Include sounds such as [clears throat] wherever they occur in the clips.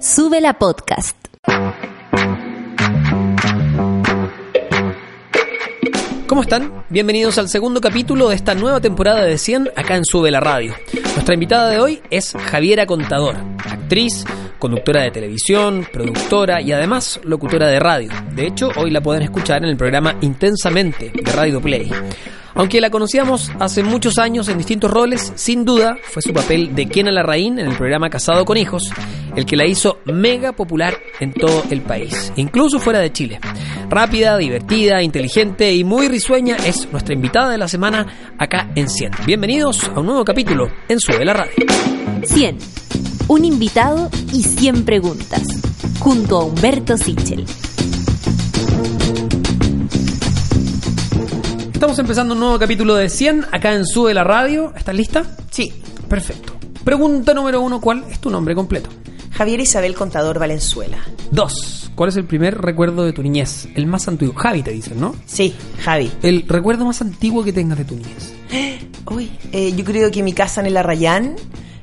Sube la podcast. ¿Cómo están? Bienvenidos al segundo capítulo de esta nueva temporada de 100 acá en Sube la Radio. Nuestra invitada de hoy es Javiera Contador, actriz, conductora de televisión, productora y además locutora de radio. De hecho, hoy la pueden escuchar en el programa Intensamente de Radio Play. Aunque la conocíamos hace muchos años en distintos roles, sin duda fue su papel de Kiena Larraín en el programa Casado con Hijos el que la hizo mega popular en todo el país, incluso fuera de Chile. Rápida, divertida, inteligente y muy risueña es nuestra invitada de la semana acá en 100. Bienvenidos a un nuevo capítulo en Sube la Radio. 100. Un invitado y 100 preguntas. Junto a Humberto Sichel. Estamos empezando un nuevo capítulo de 100 acá en Sube la Radio. ¿Estás lista? Sí. Perfecto. Pregunta número uno, ¿cuál es tu nombre completo? Javier Isabel Contador Valenzuela. Dos. ¿Cuál es el primer recuerdo de tu niñez? El más antiguo. Javi te dicen, ¿no? Sí, Javi. El recuerdo más antiguo que tengas de tu niñez. [gasps] Uy, eh, yo creo que mi casa en el Arrayán,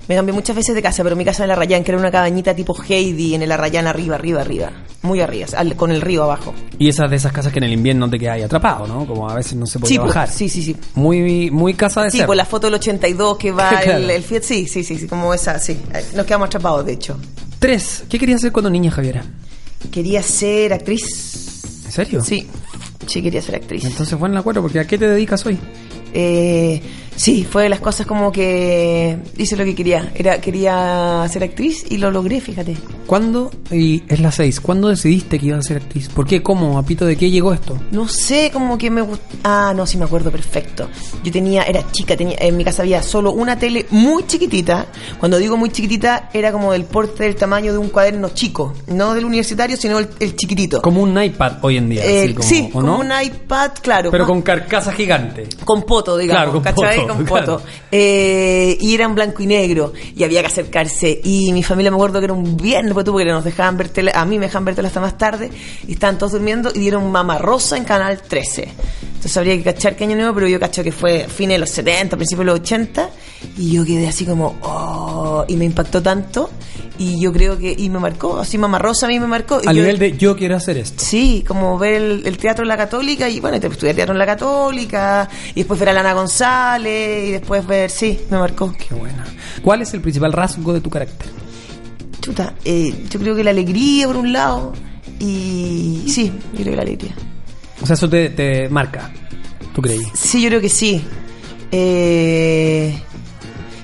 me cambié muchas veces de casa, pero mi casa en el Arrayán, que era una cabañita tipo Heidi en el Arrayán arriba, arriba, arriba. Muy arriba, al- con el río abajo. Y esas de esas casas que en el invierno te quedas ahí atrapado, ¿no? Como a veces no se puede Sí, pues, bajar. sí, sí, sí. Muy, muy casa de Sí, ser. por la foto del 82 que va [laughs] Claro. el, el Fiat, sí, sí, sí, sí, como esa, sí. Eh, Nos quedamos atrapados, de hecho. Tres. ¿Qué querías hacer cuando niña, Javiera? Quería ser actriz. ¿En serio? Sí, sí quería ser actriz. Entonces fue en la cuatro, porque ¿a qué te dedicas hoy? Eh, sí, fue de las cosas como que hice lo que quería. Era, quería ser actriz y lo logré, fíjate. ¿Cuándo? Y es la seis. ¿Cuándo decidiste que ibas a ser actriz? ¿Por qué? ¿Cómo? ¿A pito de qué llegó esto? No sé, como que me gust- Ah, no, sí me acuerdo perfecto. Yo tenía, era chica, tenía, en mi casa había solo una tele muy chiquitita. Cuando digo muy chiquitita, era como del porte del tamaño de un cuaderno chico. No del universitario, sino el, el chiquitito. Como un iPad hoy en día. Eh, así como- sí, ¿o como no? un iPad, claro. Pero con carcasa gigante. con poto, digamos, Claro, con ¿cachai? Claro. poto. Eh, y era en blanco y negro, y había que acercarse. Y mi familia me acuerdo que era un viernes, pues porque nos dejaban ver tele, a mí me dejaban ver tele hasta más tarde, y estaban todos durmiendo, y dieron Rosa en Canal 13. Entonces habría que cachar qué año nuevo, pero yo cacho que fue fines de los 70, principios de los 80, y yo quedé así como, oh, y me impactó tanto, y yo creo que, y me marcó, así Rosa a mí me marcó. A yo- nivel de yo quiero hacer esto. Sí, como ver el, el teatro en la Católica y bueno, te estudié teatro en la Católica y después ver a Lana González y después ver, sí, me marcó. Qué buena. ¿Cuál es el principal rasgo de tu carácter? Chuta, eh, yo creo que la alegría por un lado y sí, yo creo que la alegría. O sea, eso te, te marca. ¿Tú creí? Sí, yo creo que sí. Eh,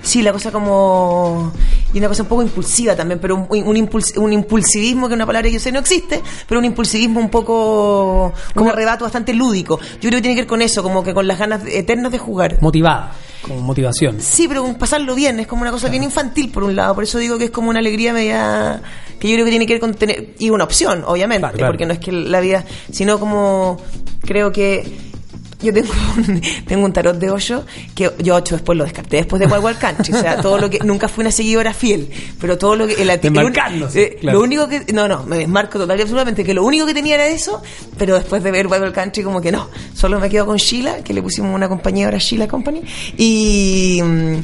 sí, la cosa como... Y una cosa un poco impulsiva también, pero un, un, impuls- un impulsivismo, que es una palabra que yo sé no existe, pero un impulsivismo un poco... Un arrebato bastante lúdico. Yo creo que tiene que ver con eso, como que con las ganas eternas de jugar. Motivada. Como motivación. Sí, pero con pasarlo bien, es como una cosa bien infantil por un lado, por eso digo que es como una alegría media que yo creo que tiene que ver con tener y una opción, obviamente, Claro, claro. porque no es que la vida, sino como creo que yo tengo [laughs] un, tengo un tarot de ocho que yo ocho después lo descarté después de Wild Wild Country, o sea, [laughs] todo lo que nunca fui una seguidora fiel, pero todo lo que el, el- Desmarcándose, eh, claro. lo único que no, no, me desmarco total y absolutamente que lo único que tenía era eso, pero después de ver Wild Wild Country como que no, solo me quedo con Sheila, que le pusimos una compañía ahora Sheila Company y mm,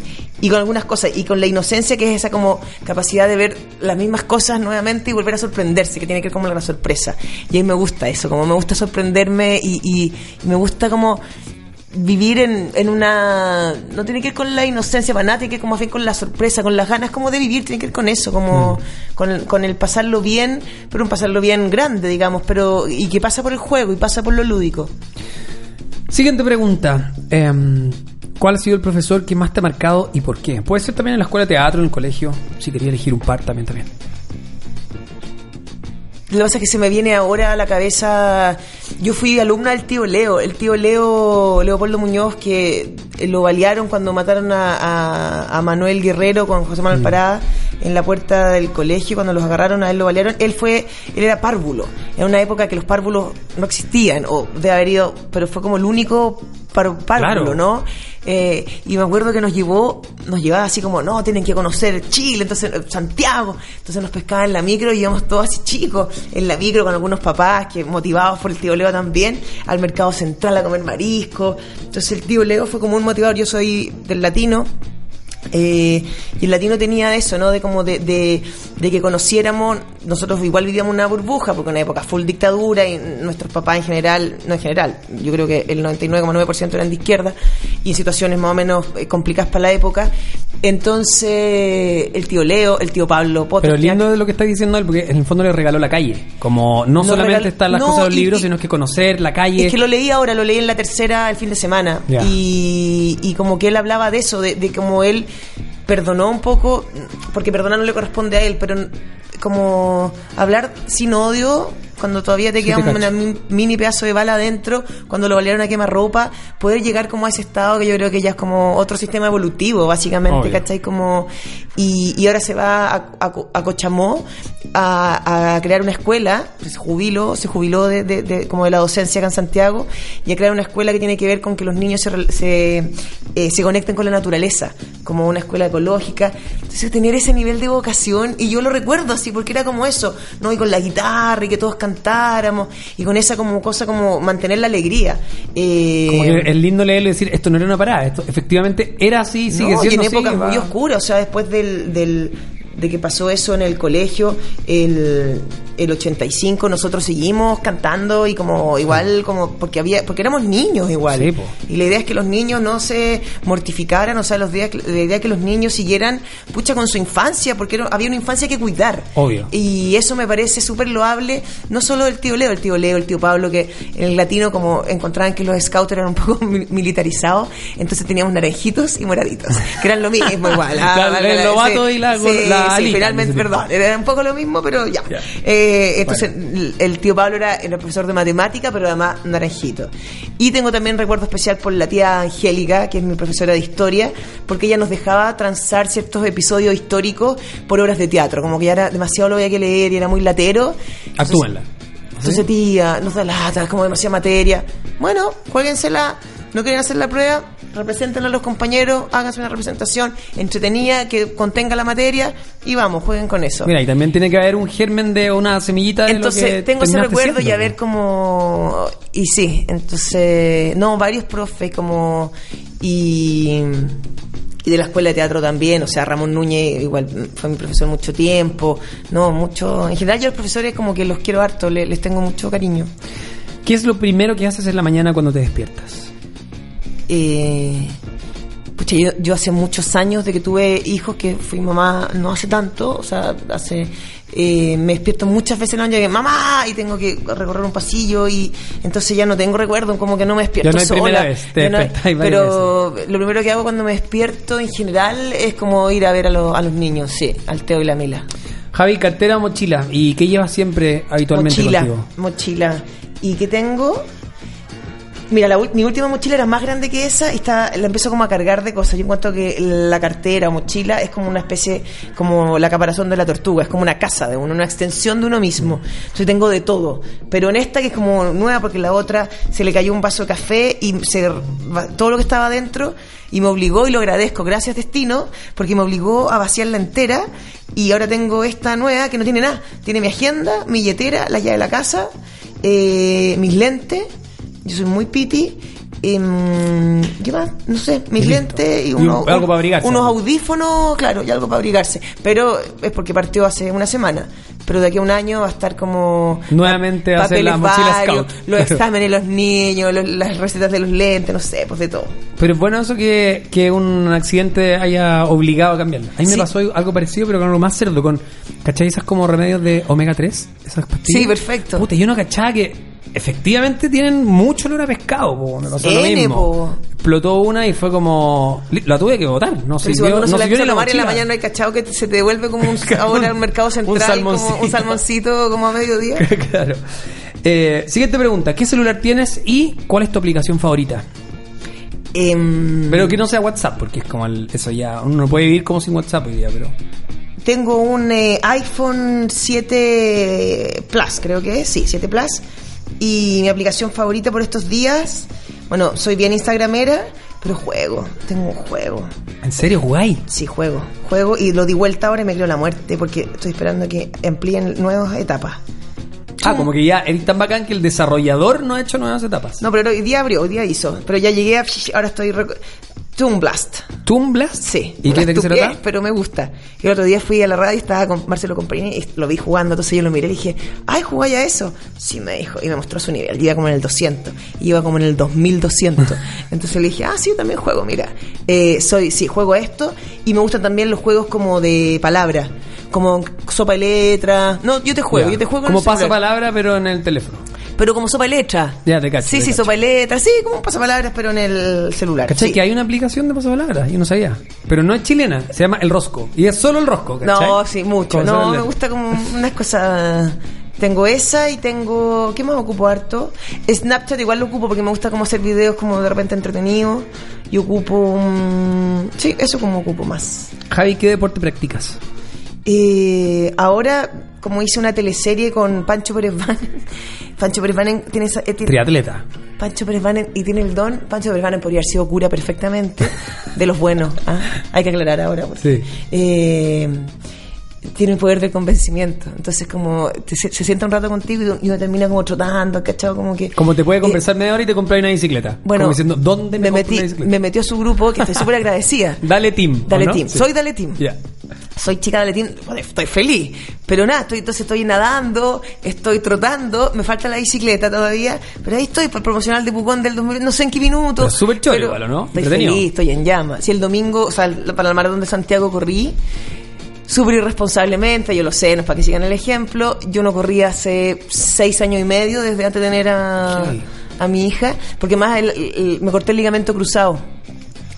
y con algunas cosas y con la inocencia que es esa como capacidad de ver las mismas cosas nuevamente y volver a sorprenderse que tiene que ver como la sorpresa. Y a mí me gusta eso como me gusta sorprenderme y, y- y me gusta como vivir en, en una no tiene que ver con la inocencia para nada tiene que ver como más bien con la sorpresa con las ganas como de vivir tiene que ver con eso como con, el, con el pasarlo bien pero un pasarlo bien grande digamos pero y que pasa por el juego y pasa por lo lúdico. Siguiente pregunta. Em, ¿Cuál ha sido el profesor que más te ha marcado y por qué? Puede ser también en la escuela de teatro, en el colegio. Si quería elegir un par, también, también. Lo que pasa es que se me viene ahora a la cabeza. Yo fui alumna del tío Leo, el tío Leo, Leopoldo Muñoz, que lo balearon cuando mataron a, a- a Manuel Guerrero con José Manuel Parada en la puerta del colegio, cuando los agarraron, a él lo balearon. Él fue, él era párvulo. En una época que los párvulos no existían, o de haber ido, pero fue como el único párvulo, Claro. ¿no? Eh, y me acuerdo que nos llevó, nos llevaba así como, no, tienen que conocer Chile, entonces eh, Santiago, entonces nos pescaba en la micro y íbamos todos así chicos, en la micro con algunos papás que motivados por el tío Leo también, al mercado central a comer marisco. Entonces el tío Leo fue como un motivador, yo soy del latino, Eh, y el latino tenía eso, ¿no? De como de, de, de que conociéramos, nosotros igual vivíamos una burbuja, porque una época full dictadura y nuestros papás en general, no en general, yo creo que el 99,9% eran de izquierda y en situaciones más o menos eh, complicadas para la época. Entonces, el tío Leo, el tío Pablo Potter. Pero lindo de lo que está diciendo él, porque en el fondo le regaló la calle. Como no solamente regaló- están las no, cosas de los libros, y- sino que conocer la calle. Es que lo leí ahora, lo leí en la tercera el fin de semana. Y, y como que él hablaba de eso, de, de como él perdonó un poco, porque perdonar no le corresponde a él, pero como hablar sin odio, cuando todavía te Sí, queda te mi- mini pedazo de bala adentro, cuando lo valieron a quemar ropa, poder llegar como a ese estado que yo creo que ya es como otro sistema evolutivo, básicamente, Obvio. ¿cachai? Como, y, y ahora se va a, a, a Cochamó a, a crear una escuela, se jubiló, se jubiló de, de- de- como de la docencia acá en Santiago, y a crear una escuela que tiene que ver con que los niños se, eh, se conecten con la naturaleza, como una escuela ecológica. Entonces tener ese nivel de vocación, y yo lo recuerdo así, porque era como eso, ¿no? Y con la guitarra, y que todos cantáramos, y con esa como cosa como mantener la alegría. Eh, Como que es lindo leerlo y decir, esto no era una parada, esto efectivamente era así, sigue no, siendo y en épocas muy oscuras, o sea, después del, del- de que pasó eso en el colegio, el, el 85, nosotros seguimos cantando y como igual, como porque había, porque éramos niños igual. Sí, y la idea es que los niños no se mortificaran, o sea, los días, la idea es que los niños siguieran, pucha, con su infancia, porque era- había una infancia que cuidar. Obvio. Y eso me parece súper loable, no solo del tío Leo, el tío Leo, el tío Pablo, que en el latino como encontraban que los scouts eran un poco [laughs] mi- militarizados, entonces teníamos naranjitos y moraditos, que eran lo mismo igual. [laughs] Vale, el lobato y la- la sí, finalmente, perdón, era un poco lo mismo, pero ya. Eh, entonces, el- el tío Pablo era, era profesor de matemática, pero además naranjito. Y tengo también recuerdo especial por la tía Angélica, que es mi profesora de historia, porque ella nos dejaba transar ciertos episodios históricos por obras de teatro, como que ya era demasiado lo había que leer y era muy latero. Entonces- Actúenla. entonces, tía, nos da lata, es como demasiada materia. Bueno, jueguensela. No quieren hacer la prueba, represéntenla a los compañeros, háganse una representación entretenida que contenga la materia y vamos, jueguen con eso. Mira, y también tiene que haber un germen de una semillita de lo que Entonces, tengo ese recuerdo y a ver cómo. Y sí, entonces. No, varios profes como. Y. Y de la escuela de teatro también, o sea, Ramón Núñez igual fue mi profesor mucho tiempo, no, mucho, en general yo a los profesores como que los quiero harto, le- les tengo mucho cariño. ¿Qué es lo primero que haces en la mañana cuando te despiertas? Eh, pucha, yo, yo hace muchos años de que tuve hijos, que fui mamá no hace tanto, o sea, hace... eh, me despierto muchas veces en la noche que mamá y tengo que recorrer un pasillo y entonces ya no tengo recuerdo como que no me despierto Ya no hay sola primera vez, te no pero lo primero que hago cuando me despierto en general es como ir a ver a, los- a los niños sí al Teo y la Mila Javi, cartera o mochila. ¿Y qué llevas siempre habitualmente mochila, contigo? mochila. ¿Y qué tengo? Mira, la mi última mochila era más grande que esa y está, la empiezo como a cargar de cosas. Yo encuentro que la cartera o mochila es como una especie, como la caparazón de la tortuga, es como una casa de uno, una extensión de uno mismo. Entonces tengo de todo. Pero en esta que es como nueva porque la otra se le cayó un vaso de café y se, todo lo que estaba dentro y me obligó y lo agradezco. Gracias destino porque me obligó a vaciarla entera y ahora tengo esta nueva que no tiene nada. Tiene mi agenda, mi billetera, la llave de la casa, eh, mis lentes. Yo soy muy piti. em, ¿Qué más? No sé, mis Y lentes y, Y unos, algo para abrigarse. unos audífonos, claro, y algo para abrigarse. Pero es porque partió hace una semana. Pero de aquí a un año va a estar como. Nuevamente va a ser la papeles mochila varios. Los [laughs] exámenes los niños, los- las recetas de los lentes, no sé, pues de todo. Pero es bueno eso que, que un accidente haya obligado a cambiarlo. A mí me pasó algo parecido, pero con algo más cerdo, con, ¿cachai? Esas como remedios de omega 3, esas pastillas. Sí, perfecto. Puta, yo no cachaba que efectivamente tienen mucho olor a pescado, po. lo mismo. po. Explotó una y fue como... La tuve que botar, no Pero si uno no se la sirvió empieza ni a tomar en la mañana hay cachado que se te devuelve como un [laughs] ahora al mercado central, como salmoncito. un salmoncito como a mediodía. [laughs] claro. Eh, siguiente pregunta, ¿qué celular tienes y cuál es tu aplicación favorita? Em, Pero que no sea WhatsApp, porque es como el- eso ya, uno no puede vivir como sin WhatsApp hoy día, pero... Tengo un eh, iPhone 7 Plus, creo que es, sí, 7 Plus. Y mi aplicación favorita por estos días, bueno, soy bien instagramera, pero juego, tengo un juego. ¿En serio, guay? Sí, juego, juego y lo di vuelta ahora y me creo la muerte porque estoy esperando que amplíen nuevas etapas. Ah, como que ya eres tan bacán que el desarrollador no ha hecho nuevas etapas. No, pero hoy día abrió, hoy día hizo. Pero ya llegué a... Ahora estoy... rec- Toon Blast. Toon Blast. Sí. ¿Y qué, qué se? Pero me gusta. Y el otro día fui a la radio y estaba con Marcelo Comparini y lo vi jugando. Entonces yo lo miré y dije, ay, ¿jugáis a eso? Sí, me dijo. Y me mostró su nivel. Iba como en el 200. Y iba como en el 2200. [laughs] Entonces le dije, ah, sí, yo también juego, mira. Eh, soy, sí, juego esto. Y me gustan también los juegos como de palabra. Como sopa y letra. No, yo te juego, Ya. yo te juego Como el celular. pasapalabra, pero en el teléfono. Pero como sopa y letra. Ya, te cacho, Sí, te sí, cacho. sopa y letra. Sí, como un pasapalabras, pero en el celular. ¿Cachai? Sí. Que hay una aplicación de pasapalabra, yo no sabía. Pero no es chilena, se llama El Rosco. Y es solo el Rosco, ¿cachai? No, sí, mucho. No, me de- gusta como unas cosas. Tengo esa y tengo. ¿Qué más ocupo harto? Snapchat igual lo ocupo porque me gusta como hacer videos como de repente entretenidos. Y ocupo. un- Sí, eso como ocupo más. Javi, ¿qué deporte practicas? Eh, ahora, como hice una teleserie con Pancho Pérez Banen, [laughs] Pancho Pérez Banen tiene, esa- eh, tiene- Triatleta. Pancho Pérez Banen y tiene el don. Pancho Pérez Banen podría haber sido cura perfectamente de los buenos. ¿ah? Hay que aclarar ahora. porque, Sí. eh, tiene el poder del convencimiento. Entonces, como te- se, se sienta un rato contigo y, y uno termina como trotando, ¿cachado? Como que. Como te puede Eh, conversar media hora y te compras una bicicleta. bueno, Como diciendo, ¿dónde me, me una metí, bicicleta? me metió a su grupo, que estoy súper agradecida. [laughs] Dale Team. ¿o Dale no? Team. Sí. Soy Dale Team. Ya. Soy chica de Team. Estoy feliz. Pero nada, estoy, entonces estoy nadando, estoy trotando, me falta la bicicleta todavía, pero ahí estoy el promocional de Pucón del 2000, no sé en qué minuto. Pero súper choro pero igual, ¿o no? Estoy feliz, estoy en llama. Si el domingo, o sea, el- para el maratón de Santiago corrí, súper irresponsablemente, yo lo sé, no es para que sigan el ejemplo, yo no corrí hace seis años y medio desde antes de tener a, mi hija, porque más el- el- me corté el ligamento cruzado.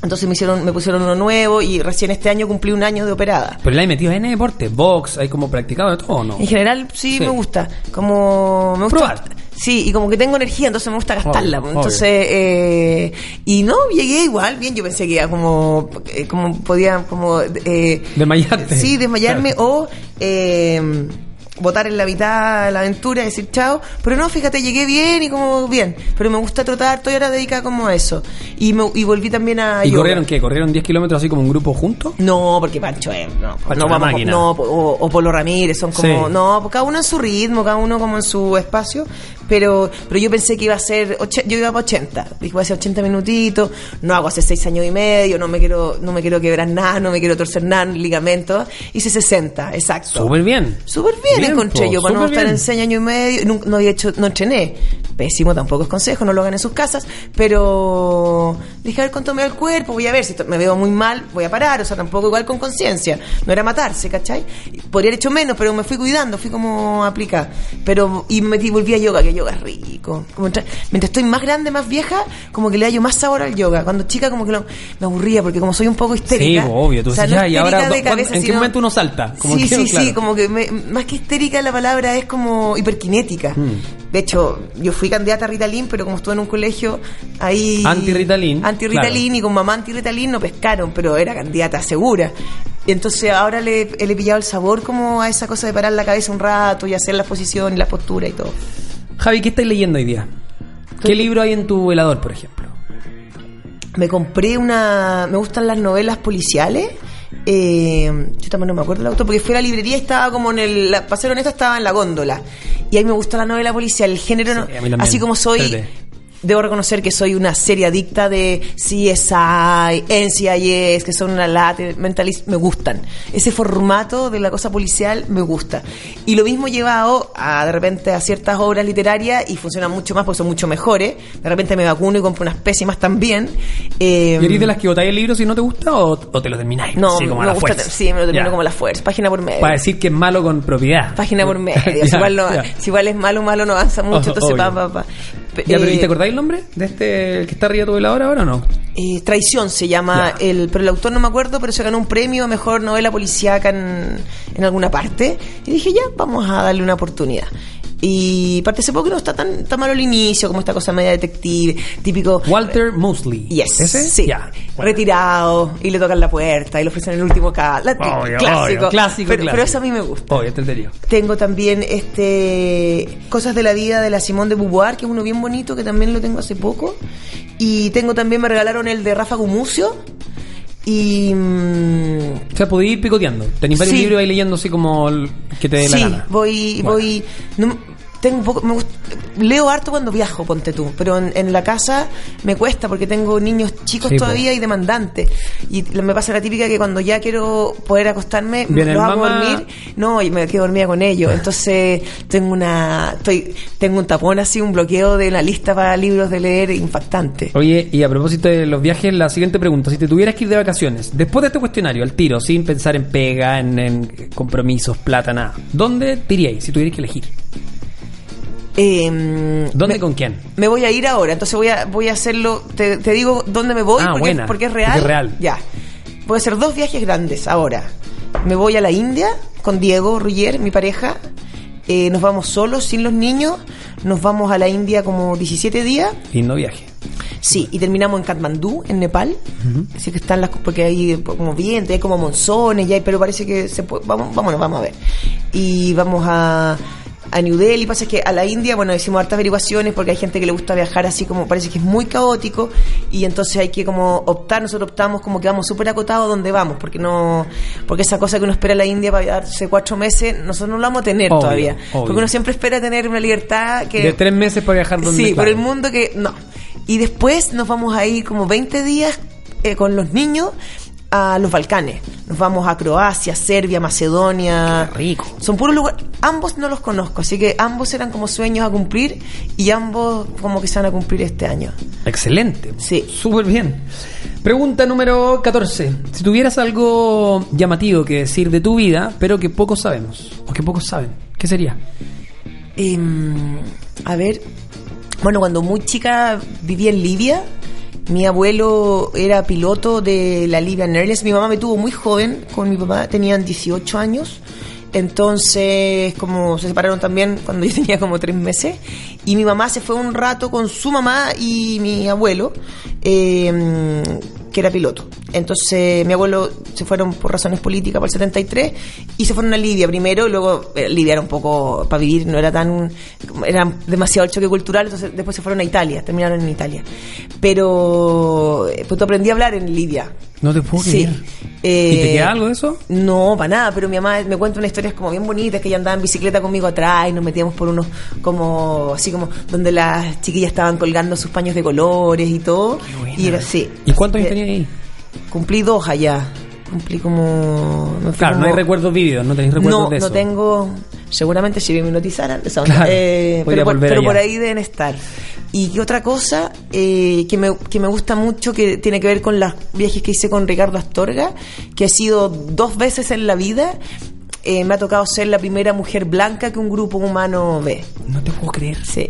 Entonces me hicieron, me pusieron uno nuevo y recién este año cumplí un año de operada. Pero le hay metido en deporte, box, hay como practicado de todo, ¿o ¿no? En general sí, Sí. me gusta, como me gusta Probar. Sí, y como que tengo energía, entonces me gusta gastarla. Obvio, entonces eh, y no llegué igual, bien, yo pensé que iba como eh, como podía como eh, Desmayarte. Sí, desmayarme o eh, botar en la mitad la aventura y decir chao, pero no, fíjate, llegué bien y como bien, pero me gusta trotar, estoy ahora dedicada como a eso. Y me, y volví también a ¿Y yoga. corrieron qué? ¿Corrieron 10 kilómetros así como un grupo juntos? No, porque Pancho es. No, Pancho no vamos. máquina. No, o, o Polo Ramírez, son como. Sí. No, cada uno en su ritmo, cada uno como en su espacio. Pero pero yo pensé que iba a ser. och- Yo iba para 80. Dije, voy a hacer 80 minutitos. No hago hace 6 años y medio. No me quiero no me quiero quebrar nada, no me quiero torcer nada, ligamentos. Hice 60, exacto. Súper bien. Súper bien, Bien, encontré po, yo, para no estar bien. en seis años y medio, no, no había hecho, no entrené. Pésimo tampoco es consejo, no lo hagan en sus casas, pero dije a ver cuánto me da el cuerpo, voy a ver, si me veo muy mal, voy a parar, o sea, tampoco igual con conciencia, no era matarse, ¿cachai? Podría haber hecho menos, pero me fui cuidando, fui como aplicada. Pero, y me volví a yoga, que yoga es rico. Como entra- mientras estoy más grande, más vieja, como que le hallo más sabor al yoga. Cuando chica como que lo- me aburría, porque como soy un poco histérica. Sí, po, obvio. Tú o sea, dices, no ya, y ahora, de ¿cuándo- cabeza, ¿en qué sino- momento uno salta? Como sí, que, sí, claro. sí, como que me- más que histérica la palabra es como hiperkinética. Mm. De hecho, yo fui candidata a Ritalin, pero como estuve en un colegio ahí... Anti-Ritalin, Anti-Ritalin claro. y con mamá anti-Ritalin no pescaron, pero era candidata segura. Entonces ahora le, le he pillado el sabor como a esa cosa de parar la cabeza un rato y hacer la posición y la postura y todo. Javi, ¿qué estás leyendo hoy día? ¿Qué libro hay en tu velador, por ejemplo? Me compré una... Me gustan las novelas policiales. Eh, yo también no me acuerdo del autor porque fui a la librería y estaba como en el... la- Para ser honesta, estaba en la góndola. Y ahí me gustó la novela policial. El género... no- Sí, así como soy... Debo reconocer que soy una serie adicta de CSI, NCIS, que son una lata, mentalist, me gustan. Ese formato de la cosa policial me gusta. Y lo mismo llevado a, de repente, a ciertas obras literarias y funcionan mucho más porque son mucho mejores. De repente me vacuno y compro unas pésimas también. Eh, ¿Y eres de las que botáis el libro si no te gusta o, o te lo termináis? no, Sí, como a me la gusta, fuerza. sí, me lo termino como a la fuerza, página por medio. Para decir que es malo con propiedad. Página por [laughs] medio. Si, igual no- si igual es malo, malo no avanza mucho, Oh, [laughs] entonces obvio. pa, pa, pa. Ya, pero ¿y eh, te acordáis el nombre de este el que está arriba de tu velador ahora o no? Eh, Traición se llama, Ya. el, pero el autor no me acuerdo, pero se ganó un premio a mejor novela policíaca en, en alguna parte. Y dije, ya, vamos a darle una oportunidad. Y participó que no está tan, tan malo el inicio, como esta cosa media detective, típico. Walter Mosley. Yes, ¿Ese? sí. Ya. Bueno. Retirado, y le tocan la puerta, y le ofrecen el último ca- la- Obvio, clásico. obvio, clásico, pero, clásico. pero eso a mí me gusta. Obvio, entendido. Tengo también este Cosas de la vida de la Simón de Beauvoir, que es uno bien bonito, que también lo tengo hace poco. Y tengo también, me regalaron el de Rafa Gumucio. Y. mm, O sea, podéis ir picoteando. Tenéis varios Sí. libros ahí leyendo así como el que te dé la sí, gana. voy. Bueno. voy no- tengo un poco, me gust- leo harto cuando viajo, ponte tú, pero en, en la casa me cuesta porque tengo niños chicos Sí, po. todavía y demandantes. Y me pasa la típica que cuando ya quiero poder acostarme, Viene los hago dormir, no, y me quedo dormida con ellos. Entonces tengo una, estoy, tengo un tapón así, un bloqueo de la lista para libros de leer impactante. Oye, y a propósito de los viajes, la siguiente pregunta. Si te tuvieras que ir de vacaciones, después de este cuestionario, al tiro, sin pensar en pega, en, en compromisos, plata, nada, ¿dónde te iríais si tuvieras que elegir? Eh, ¿Dónde me- con quién? Me voy a ir ahora, entonces voy a, voy a hacerlo. Te, te digo dónde me voy Ah, porque, buena, porque es porque real. es real. Ya. Voy a hacer dos viajes grandes ahora. Me voy a la India con Diego Ruggier, mi pareja. Eh, nos vamos solos, sin los niños. Nos vamos a la India como 17 días. Lindo viaje. Sí, y terminamos en Katmandú, en Nepal. Así que están las porque hay como viento, hay como monzones, y hay, pero parece que se puede, vamos, vámonos, vamos a ver. Y vamos a a New Delhi, pasa que a la India, bueno, hicimos hartas averiguaciones porque hay gente que le gusta viajar así como parece que es muy caótico y entonces hay que como optar, nosotros optamos como que vamos súper acotados donde vamos, porque no porque esa cosa que uno espera a la India para darse cuatro meses, nosotros no la vamos a tener Obvio, todavía, obvio. porque uno siempre espera tener una libertad que De tres meses para viajar donde Sí, claro. pero el mundo que no. Y después nos vamos a ir como 20 días eh, con los niños a los Balcanes. Nos vamos a Croacia, Serbia, Macedonia. Qué rico. Son puros lugares. Ambos no los conozco, así que ambos eran como sueños a cumplir y ambos como que se van a cumplir este año. Excelente. Sí. Súper bien. Pregunta número 14. Si tuvieras algo llamativo que decir de tu vida, pero que pocos sabemos, o que pocos saben, ¿qué sería? Em, a ver, bueno, cuando muy chica vivía en Libia. Mi abuelo era piloto de la Libyan Airlines. Mi mamá me tuvo muy joven, con mi papá tenían 18 años. Entonces, como se separaron también cuando yo [laughs] tenía como tres meses. Y mi mamá se fue un rato con su mamá y mi abuelo, eh, que era piloto. Entonces, mi abuelo se fueron por razones políticas por el 73 y se fueron a Libia primero. Luego, eh, era un poco para vivir, no era tan. Era demasiado choque cultural. Entonces, después se fueron a Italia, terminaron en Italia. Pero, eh, pues aprendí a hablar en Libia. No te puedo Sí. creer. Eh, ¿Y te queda algo de eso? No, para nada, pero mi mamá me cuenta unas historias como bien bonitas, que ella andaba en bicicleta conmigo atrás y nos metíamos por unos, como, así como, donde las chiquillas estaban colgando sus paños de colores y todo. buena. Y era así. ¿Y cuántos años Eh, tenías ahí? Cumplí dos allá. Cumplí como... fui Claro, no hay recuerdos vívidos, no tenéis recuerdos no, de eso. no tengo. Seguramente si me hipnotizaran, Claro, eh, pero, por, pero por ahí deben estar. Y qué otra cosa eh, que, me, que me gusta mucho, que tiene que ver con los viajes que hice con Ricardo Astorga, que ha sido dos veces en la vida. eh, me ha tocado ser la primera mujer blanca que un grupo humano ve. No te puedo creer. Sí.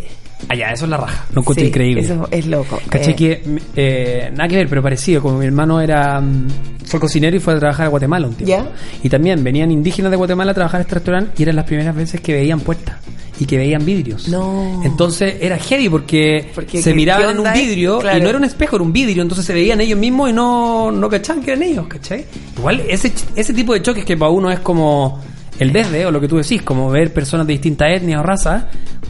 Allá, eso es la raja. Lo encuentro Sí, increíble. Eso es loco. Caché Eh, que, eh, nada que ver, pero parecido, como mi hermano era mm, fue cocinero y fue a trabajar a Guatemala un tiempo. ¿Ya? Y también venían indígenas de Guatemala a trabajar a este restaurante y eran las primeras veces que veían puertas y que veían vidrios. No. Entonces era heavy porque, Porque, se ¿qué- miraban en un vidrio Claro. y no era un espejo, era un vidrio, entonces se veían ellos mismos y no, no cachaban que eran ellos, ¿cachai? Igual ese, ese tipo de choques que para uno es como el desde o lo que tú decís, como ver personas de distintas etnias o razas,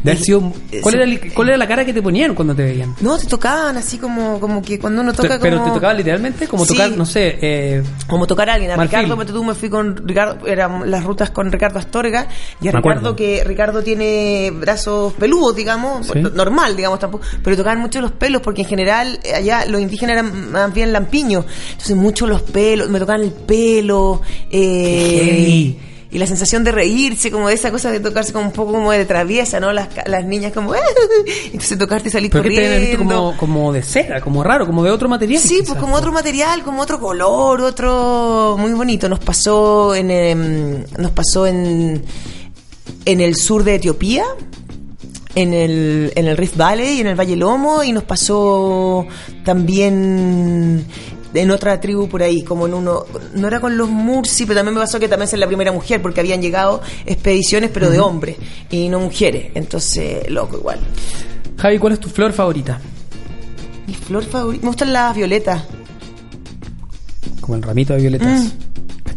de haber sido, ¿cuál, eso- era el- ¿cuál era la cara que te ponían cuando te veían? No, te tocaban así como, como que cuando uno toca Pero como... te tocaba literalmente como Sí. tocar, no sé, eh, como tocar a alguien. A Marfil. Ricardo, tú, me fui con Ricardo, eran las rutas con Ricardo Astorga, y a Me Ricardo acuerdo. que Ricardo tiene brazos peludos, digamos, Sí. normal, digamos tampoco, pero tocaban mucho los pelos, porque en general eh, allá los indígenas eran más bien lampiños, entonces mucho los pelos, me tocaban el pelo, eh. Y la sensación de reírse, como de esa cosa de tocarse como un poco como de traviesa, ¿no? Las, las niñas como, [laughs] entonces tocarte y salir pero que te corriendo. como, como de cera, como raro, como de otro material. Sí, pues como otro material, como otro color, otro muy bonito. Nos pasó en em, nos pasó en en el sur de Etiopía, en el en el Rift Valley, en el Valle Lomo y nos pasó también en otra tribu por ahí, como en uno, no era con los Mursi, pero también me pasó que también es la primera mujer, porque habían llegado expediciones, pero de hombres y no mujeres. Entonces, loco, igual. Javi, ¿cuál es tu flor favorita? Mi flor favorita, me gustan las violetas. Como el ramito de violetas.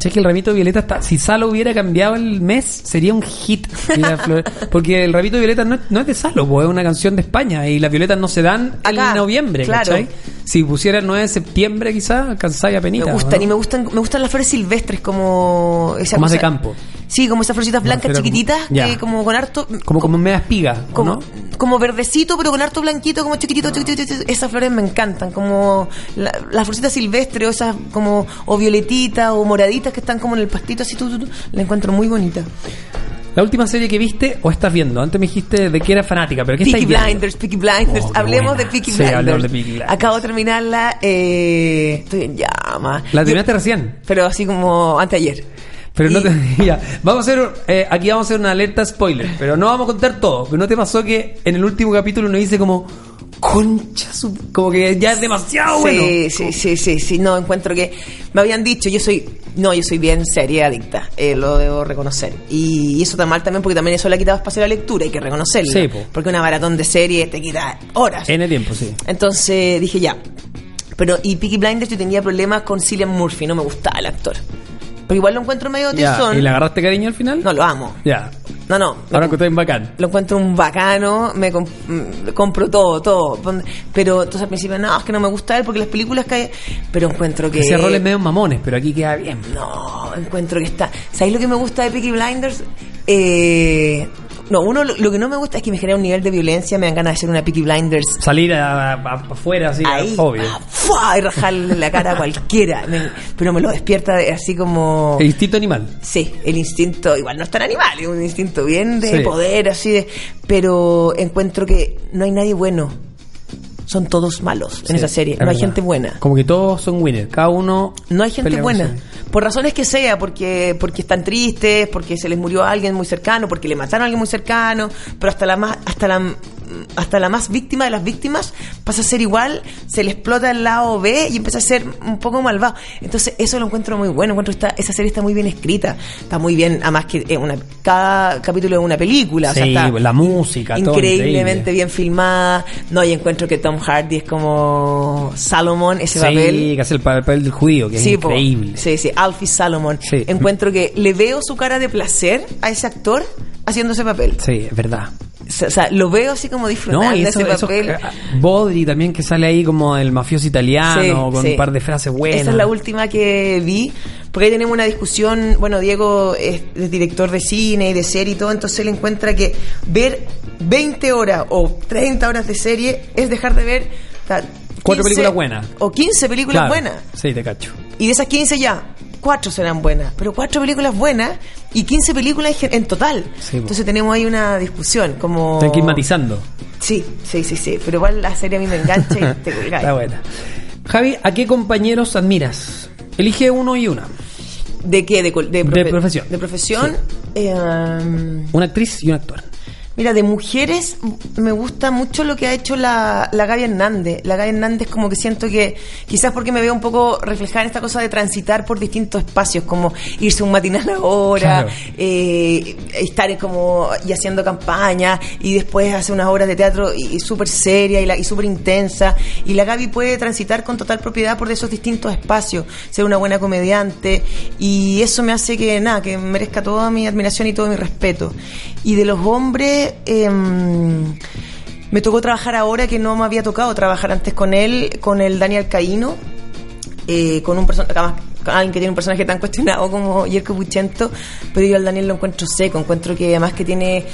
¿Cachai que el ramito de violetas está, si Salo hubiera cambiado el mes, sería un hit. la flor- porque el ramito de violetas no es, no es de Salo, pues, es una canción de España y las violetas no se dan Acá, en noviembre, claro. ¿cachai? Si pusiera el 9 de septiembre, quizás alcanzáis a penita. Me gustan ¿no? y me gustan, me gustan las flores silvestres como esa Como más de campo. Sí, como esas florcitas blancas como- chiquititas, ya. que como con harto... Como como media espiga, ¿o como, ¿no? como verdecito, pero con harto blanquito, como chiquitito, chiquitito, chiquitito. Esas flores me encantan, como la- las florcitas silvestres, o esas como o violetitas o moraditas que están como en el pastito, así, tú, tú, tú, la encuentro muy bonita. La última serie que viste o estás viendo. Antes me dijiste de que era fanática, pero ¿qué Peaky estáis viendo? Blinders, Peaky Blinders. Oh, hablemos de Peaky Sí, Blinders. hablemos de Peaky Blinders. Acabo de terminarla, eh, estoy en llama. La Yo- terminaste recién. Pero así como anteayer. Pero no te [laughs] ya. Vamos a hacer eh, aquí vamos a hacer una alerta spoiler, pero no vamos a contar todo. Pero no te pasó que en el último capítulo nos dice como concha su- como que ya es demasiado bueno. Sí, sí, sí, sí, sí, no, encuentro que me habían dicho, yo soy, no, yo soy bien seria adicta, eh, lo debo reconocer. Y, eso está mal también porque también eso le ha quitado espacio a la lectura, hay que reconocerlo. Sí, po. Porque una maratón de series te quita horas. En el tiempo, sí. Entonces dije ya. Pero, y Peaky Blinders yo tenía problemas con Cillian Murphy, no me gustaba el actor. Pero igual lo encuentro medio tesón. ¿Y le agarraste cariño al final? No, lo amo. Ya. No, no. Ahora encontré un bacán. lo encuentro un bacano, me comp- mm, compro todo, todo. Pero entonces al principio, no, es que no me gusta él porque las películas que hay. Pero encuentro que. Ese rol es medio mamones, pero aquí queda bien. No, encuentro que está. ¿Sabéis lo que me gusta de Peaky Blinders? Eh, no, uno lo, lo que no me gusta es que me genera un nivel de violencia, me dan ganas de hacer una Peaky Blinders Salir a- a- a- afuera, así, ahí, obvio. ¡fua! y rajarle la cara a cualquiera. Me- pero me lo despierta de- así como. El instinto animal. Sí, el instinto, igual no es tan animal, es un instinto bien de Sí. poder, así de. Pero encuentro que no hay nadie bueno. Son todos malos en esa serie. es No hay gente buena. Como que todos son winners. Cada uno. No hay gente por buena. Por razones que sea, porque, porque están tristes, porque se les murió alguien muy cercano, porque le mataron a alguien muy cercano, pero hasta la más, hasta la hasta la más víctima de las víctimas pasa a ser igual, se le explota el lado B y empieza a ser un poco malvado. Entonces, eso lo encuentro muy bueno, encuentro esta, esa serie está muy bien escrita, está muy bien, además que es una, cada capítulo es una película, o sea, Sí, está la música, increíblemente increíble. bien filmada. No, y encuentro que Tom Hardy es como Salomon, ese Sí, papel. que hace el papel del judío, que Sí, es po. increíble. Sí, sí, Alfie Salomon. Sí. Encuentro que le veo su cara de placer a ese actor haciendo ese papel. Sí, es verdad. O sea, lo veo así como disfrutando No, y eso, ese eso papel. eh, Bodri también que sale ahí como el mafioso italiano, Sí, con sí. un par de frases buenas. Esa es la última que vi, porque ahí tenemos una discusión, bueno, Diego es, es director de cine y de serie y todo, entonces él encuentra que ver 20 horas o 30 horas de serie es dejar de ver... o sea, Cuatro 15 películas buenas. O 15 películas Claro. buenas. Sí, te cacho. Y de esas 15 ya, cuatro serán buenas, pero cuatro películas buenas y 15 películas en total. Sí. Entonces tenemos ahí una discusión, como... Están matizando. Sí, sí, sí, sí, pero igual la serie a mí me engancha y [laughs] te colgáis. Está buena. Javi, ¿a qué compañeros admiras? Elige uno y una. ¿De qué? De, de, profe- profesión. De profesión. eh, Una actriz y un actor. Mira, de mujeres me gusta mucho lo que ha hecho la, la Gaby Hernández. La Gaby Hernández como que siento que, quizás porque me veo un poco reflejada en esta cosa de transitar por distintos espacios, como irse un matinal ahora, Claro. eh, estar como y haciendo campaña y después hacer unas obras de teatro y, y súper seria y, la- y súper intensa. Y la Gaby puede transitar con total propiedad por esos distintos espacios, ser una buena comediante y eso me hace que, nada, que merezca toda mi admiración y todo mi respeto. Y de los hombres, em, me tocó trabajar ahora que no me había tocado trabajar antes con él, con el Daniel Caíno, eh, con un personaje, alguien que tiene un personaje tan cuestionado como Yerko Puchento, pero yo al Daniel lo encuentro seco, encuentro que además que tiene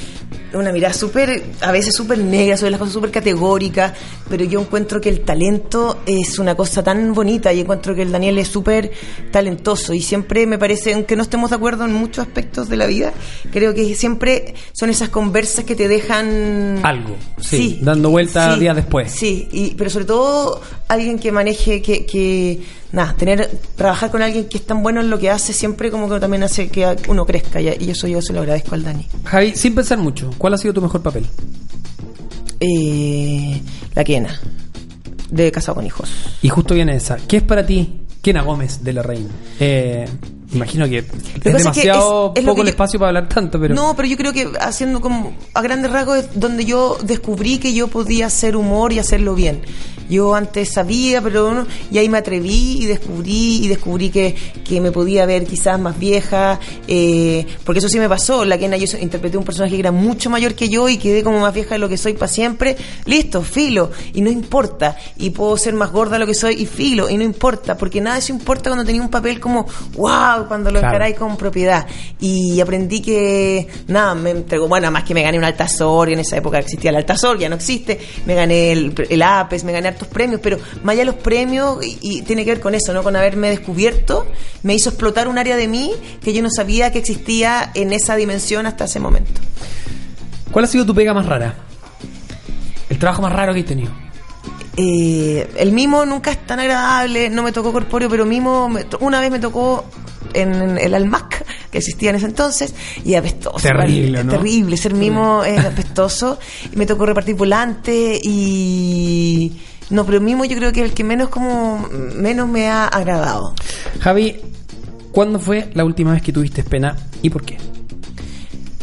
una mirada súper, a veces súper negra, sobre las cosas súper categóricas, pero yo encuentro que el talento es una cosa tan bonita y encuentro que el Daniel es súper talentoso y siempre me parece, aunque no estemos de acuerdo en muchos aspectos de la vida, creo que siempre son esas conversas que te dejan Algo, sí, dando vuelta días después. Sí, y, pero sobre todo alguien que maneje, que, que nada, tener, trabajar con alguien que es tan bueno en lo que hace siempre como que también hace que uno crezca y, y eso yo se lo agradezco al Dani. Javi, sin pensar mucho, ¿cuál ha sido tu mejor papel? Eh, la Quena, de Casado con Hijos. Y justo viene esa. ¿Qué es para ti Kena Gómez de la Reina? Eh, imagino que es que demasiado es- es lo poco que el yo- espacio para hablar tanto, pero... No, pero yo creo que haciendo como a grandes rasgos es donde yo descubrí que yo podía hacer humor y hacerlo bien. Yo antes sabía, pero no, y ahí me atreví y descubrí, y descubrí que, que me podía ver quizás más vieja, eh, porque eso sí me pasó, la Kena yo interpreté un personaje que era mucho mayor que yo y quedé como más vieja de lo que soy para siempre, listo, filo, y no importa, y puedo ser más gorda de lo que soy y filo, y no importa, porque nada de eso importa cuando tenía un papel como, wow, cuando lo encaráis con propiedad. Y aprendí que, nada, me entregó, bueno, más que me gané un Altazor, y en esa época existía el Altazor, ya no existe, me gané el, el APES, me gané hartos premios, pero más allá de los premios, y, tiene que ver con eso, ¿no? Con haberme descubierto, me hizo explotar un área de mí que yo no sabía que existía en esa dimensión hasta ese momento. ¿Cuál ha sido tu pega más rara? El trabajo más raro que has tenido. Eh, el mimo nunca es tan agradable, no me tocó corpóreo, pero mimo, una vez me tocó en el Almac, que existía en ese entonces, y apestoso. Terrible, ¿no? Terrible, ser mimo es apestoso. Y me tocó repartir volante y... No, pero mimo yo creo que es el que menos como menos me ha agradado. Javi, ¿cuándo fue la última vez que tuviste pena y por qué?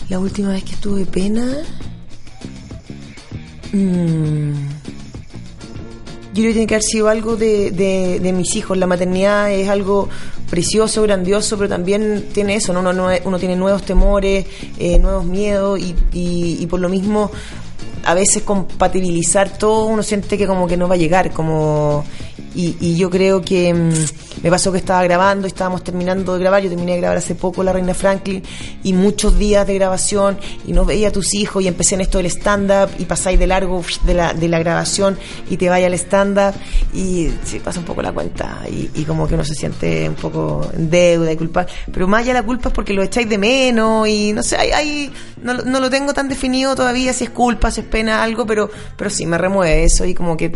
La última vez que tuve pena... Mmm yo creo que tiene que haber sido algo de, de, mis hijos. La maternidad es algo precioso, grandioso, pero también tiene eso, ¿no? uno, uno tiene nuevos temores, eh, nuevos miedos y, y, y por lo mismo a veces compatibilizar todo uno siente que como que no va a llegar, como y, yo creo que mm, me pasó que estaba grabando y estábamos terminando de grabar. Yo terminé de grabar hace poco La Reina Franklin y muchos días de grabación y no veía a tus hijos y empecé en esto del stand-up y pasáis de largo de la, de la grabación y te vaya al stand-up y se pasa un poco la cuenta y, como que uno se siente un poco en deuda y culpa. Pero más allá la culpa es porque lo echáis de menos y no sé, hay, no, no, lo tengo tan definido todavía si es culpa, si es pena, algo, pero, pero sí, me remueve eso y como que...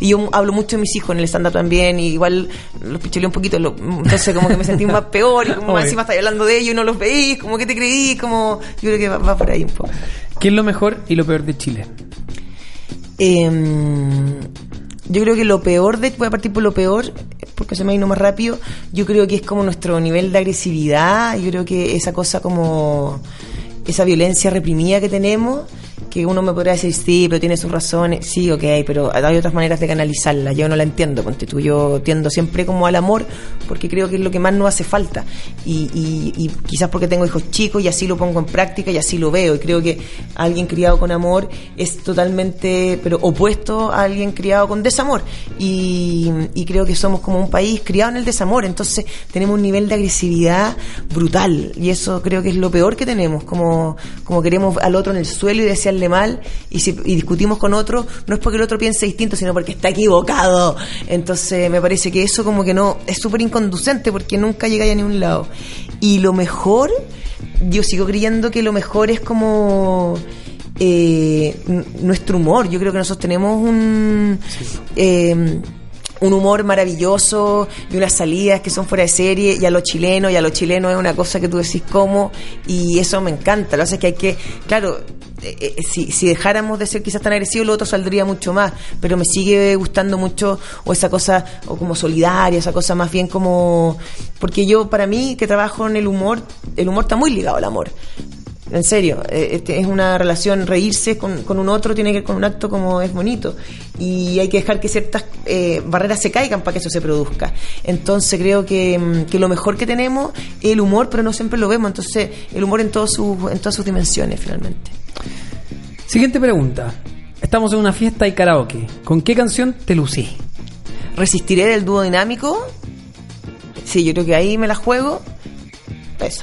Y yo hablo mucho de mis hijos en el stand-up también, y igual los picholeé un poquito, entonces como que me sentí más peor, y como [laughs] encima estáis hablando de ellos y no los veís, como que te creí, como yo creo que va, por ahí un poco. ¿Qué es lo mejor y lo peor de Chile? Em, yo creo que lo peor de, voy a partir por lo peor, porque se me ha ido más rápido, yo creo que es como nuestro nivel de agresividad, yo creo que esa cosa como esa violencia reprimida que tenemos, que uno me podría decir, sí, pero tiene sus razones, sí, ok, pero hay otras maneras de canalizarla, yo no la entiendo, yo tiendo siempre como al amor, porque creo que es lo que más nos hace falta, y, y, quizás porque tengo hijos chicos y así lo pongo en práctica y así lo veo, y creo que alguien criado con amor es totalmente, pero opuesto a alguien criado con desamor, y, y creo que somos como un país criado en el desamor, entonces tenemos un nivel de agresividad brutal, y eso creo que es lo peor que tenemos, como, como queremos al otro en el suelo y mal y, si, discutimos con otro, no es porque el otro piense distinto, sino porque está equivocado. Entonces me parece que eso como que no es súper inconducente porque nunca llega a ningún lado. Y lo mejor, yo sigo creyendo que lo mejor es como... Eh, nuestro humor. Yo creo que nosotros tenemos un... Eh, un humor maravilloso y unas salidas que son fuera de serie y a los chilenos y a los chilenos es una cosa que tú decís cómo y eso me encanta. Lo que es que hay que, claro, eh, eh, si, si dejáramos de ser quizás tan agresivos, lo otro saldría mucho más, pero me sigue gustando mucho o esa cosa o como solidaria, esa cosa más bien como porque yo para mí que trabajo en el humor, el humor está muy ligado al amor. En serio, eh, este, es una relación, reírse con, con, un otro tiene que ver con un acto como es bonito. Y hay que dejar que ciertas eh, barreras se caigan para que eso se produzca. Entonces creo que, mm, que, lo mejor que tenemos es el humor, pero no siempre lo vemos. Entonces el humor en, todos sus, en todas sus dimensiones finalmente. Siguiente pregunta. Estamos en una fiesta y karaoke. ¿Con qué canción te lucí? ¿Resistiré del dúo dinámico? Sí, yo creo que ahí me la juego. Eso.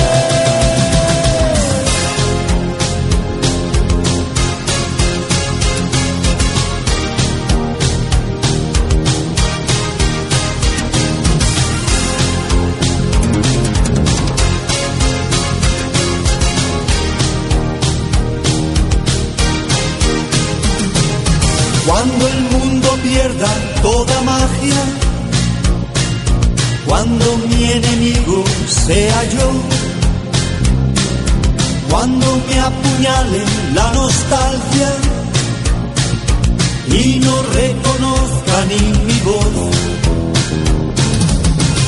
Toda magia, cuando mi enemigo sea yo, cuando me apuñale la nostalgia y no reconozca ni mi voz,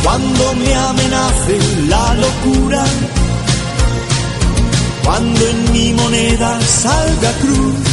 cuando me amenace la locura, cuando en mi moneda salga cruz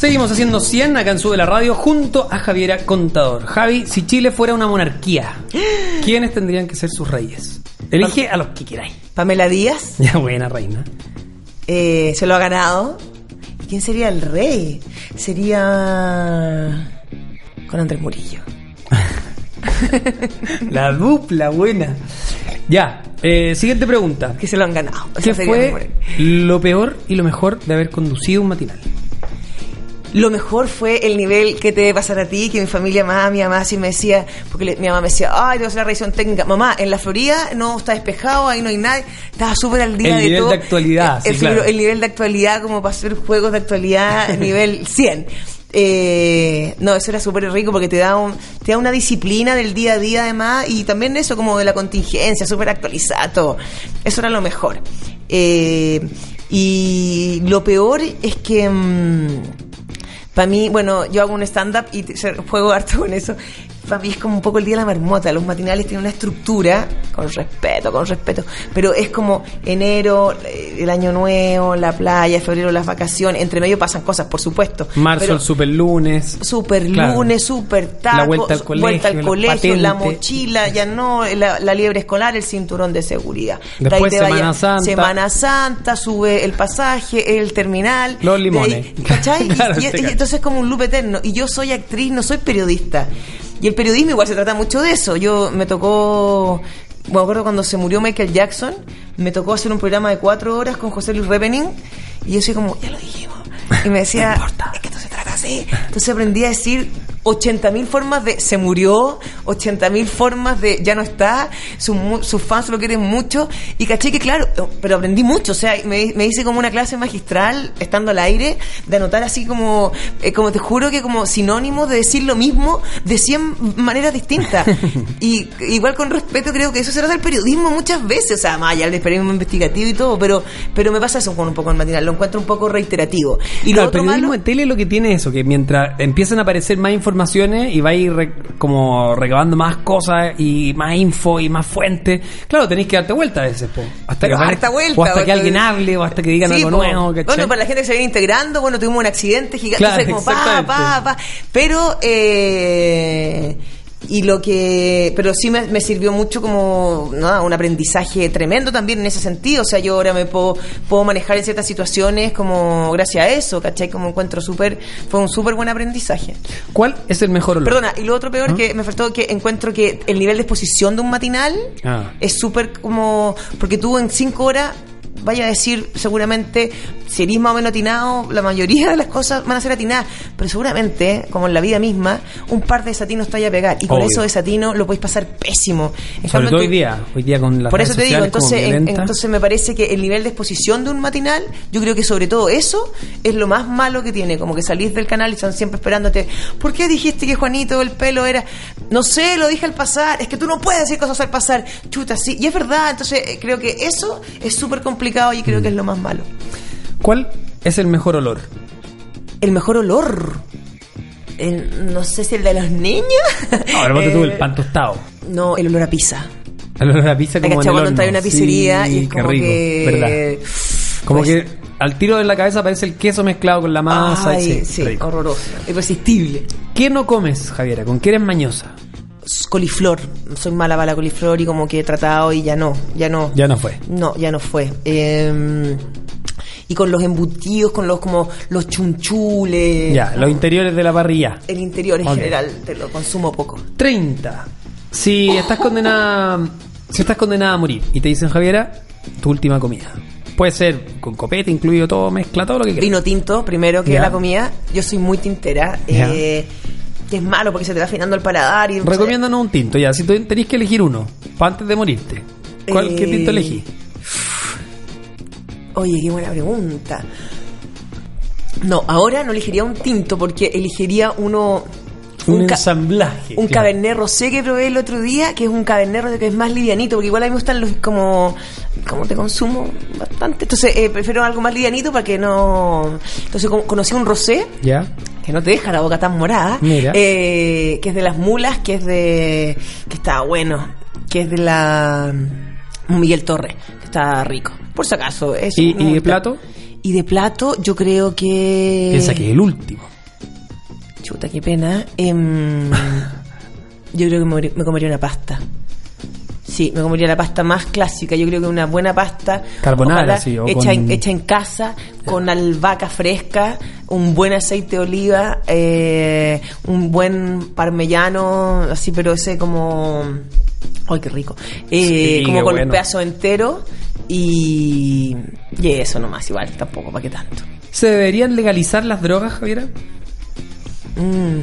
Seguimos haciendo 100 acá en Sube la Radio junto a Javiera Contador. Javi, si Chile fuera una monarquía, [gasps] ¿quiénes tendrían que ser sus reyes? Elige a los que queráis. Pamela Díaz [laughs] Ya buena reina. eh, se lo ha ganado. ¿Y ¿Quién sería el rey? Sería con Andrés Murillo. [laughs] La dupla buena. Ya, eh, siguiente pregunta. Que se lo han ganado. O ¿Qué sea, fue lo peor y lo mejor de haber conducido un matinal? Lo mejor fue el nivel que te debe pasar a ti, que mi familia más, mi mamá sí me decía, porque le- mi mamá me decía, ay, tengo que hacer la revisión técnica. Mamá, en la Florida no está despejado, ahí no hay nadie. Estaba súper al día El de nivel todo. de actualidad, El, sí, claro. el nivel de actualidad, como para hacer juegos de actualidad, [laughs] nivel 100. Eh, no, eso era súper rico porque te da, un, te da una disciplina del día a día además y también eso como de la contingencia, súper actualizado. todo. Eso era lo mejor. Eh, y lo peor es que... mm, para mí, bueno, yo hago un stand-up y juego harto con eso. Para mí es como un poco el día de la marmota. Los matinales tienen una estructura, con respeto, con respeto, pero es como enero, eh, el año nuevo, la playa, febrero, las vacaciones. Entre medio pasan cosas, por supuesto. Marzo, pero el super lunes. Super Claro. lunes, super taco, La vuelta al colegio, vuelta al la colegio, la mochila, ya no, la, la liebre escolar, el cinturón de seguridad. De ahí Después te Semana vaya- Santa. Semana Santa, sube el pasaje, el terminal. Los de ahí- limones. ¿Cachai? [laughs] Y- Claro, y- te y cacho. entonces es como un loop eterno. Y yo soy actriz, no soy periodista. Y el periodismo igual se trata mucho de eso. Yo me tocó, me acuerdo cuando se murió Michael Jackson, me tocó hacer un programa de cuatro horas con José Luis Repening. Y yo soy como, ya lo dijimos. Y me decía, [laughs] es que esto se trata así. Entonces aprendí a decir 80.000 formas de se murió, 80.000 formas de ya no está, sus sus fans lo quieren mucho. Y caché que, claro, pero aprendí mucho. O sea, me, me hice como una clase magistral, estando al aire, de anotar así como, eh, como te juro que como sinónimos de decir lo mismo de 100 maneras distintas. [laughs] y igual con respeto, creo que eso se trata del periodismo muchas veces. O sea, más allá del periodismo investigativo y todo, pero, pero me pasa eso con un poco en matinal. Lo encuentro un poco reiterativo. Y Claro, lo otro el periodismo malo, de tele lo que tiene eso, que mientras empiezan a aparecer más información informaciones y vais re- como recabando más cosas y más info y más fuentes. Claro, tenéis que darte vuelta a veces, po. Hasta Pero que, vuelta, o hasta que alguien hable o hasta que digan Sí, algo po. nuevo. ¿cachai? Bueno, para la gente que se viene integrando, bueno, tuvimos un accidente gigante, Claro, como pa, pa, pa. Pero, eh, y lo que, pero sí me, me sirvió mucho como nada, un aprendizaje tremendo también en ese sentido. O sea, yo ahora me puedo, puedo manejar en ciertas situaciones como gracias a eso, ¿cachai? Como encuentro súper, fue un súper buen aprendizaje. ¿Cuál es el mejor olor? Perdona, y lo otro peor ¿Ah? que me faltó que encuentro que el nivel de exposición de un matinal Ah. es súper como. Porque tú en cinco horas vaya a decir seguramente si eres más o menos atinado, la mayoría de las cosas van a ser atinadas, pero seguramente, como en la vida misma, un par de desatinos te vaya a pegar y con Obvio. eso desatino lo podéis pasar pésimo. En Sobre cambio, todo tú- hoy día, hoy día con las por eso te digo, entonces, en- entonces me parece que el nivel de exposición de un matinal, yo creo que sobre todo eso es lo más malo que tiene, como que salís del canal y están siempre esperándote, ¿por qué dijiste que Juanito el pelo era, no sé, lo dije al pasar, es que tú no puedes decir cosas al pasar, chuta, sí, y es verdad, entonces eh, creo que eso es súper complicado y creo que es lo más malo. ¿Cuál es el mejor olor? El mejor olor, El- no sé si el de los niños. Ahora vos te tuve Eh, el pan tostado. No, el olor a pizza. El olor a pizza ¿Te como en el cuando una pizzería Sí, y es qué como rico, que... ¿verdad? Como pues, que al tiro de la cabeza aparece el queso mezclado con la masa. Ay, sí, sí, rico. horroroso, irresistible. ¿Qué no comes, Javiera? ¿Con qué eres mañosa? Coliflor, soy mala para la coliflor y como que he tratado y ya no, ya no. Ya no fue. No, ya no fue. Eh, y con los embutidos, con los como los chunchules. Ya, los interiores de la parrilla. El interior en general te lo consumo poco. 30. Si estás condenada, si estás condenada a morir y te dicen, Javiera, tu última comida. Puede ser con copete, incluido todo, mezcla todo lo que quieras. Vino tinto, primero que la comida. Yo soy muy tintera. Eh, que es malo porque se te va afinando el paladar. y Recomiéndanos un tinto, ya. Si tú tenés que elegir uno, para antes de morirte. ¿Cuál, ¿Qué Eh, tinto elegís? Oye, qué buena pregunta. No, ahora no elegiría un tinto porque elegiría uno. Un, ensamblaje. Un claro. cabernet rosé que probé el otro día, que es un cabernet rosé que es más livianito, porque igual a mí me gustan los como como te consumo bastante, entonces eh, prefiero algo más livianito para que no entonces con- conocí un rosé Ya. que no te deja la boca tan morada, Mira. eh, que es de las mulas, que es de que está bueno, que es de la Miguel Torre, que está rico. Por si acaso, es ¿Y- un- y de plato? Y de plato yo creo que Piensa que es el último. Chuta, qué pena. Em, [laughs] yo creo que me, comería una pasta. Sí, me comería la pasta más clásica. Yo creo que una buena pasta. Carbonara, sí, o hecha, con- en, hecha en casa, con albahaca fresca, un buen aceite de oliva, eh, un buen parmellano, así, pero ese como. ¡Ay, qué rico! Eh, Sí, como qué con bueno. un pedazo entero. Y. Y eso nomás, igual, tampoco, ¿para qué tanto? ¿Se deberían legalizar las drogas, Javiera? Mm.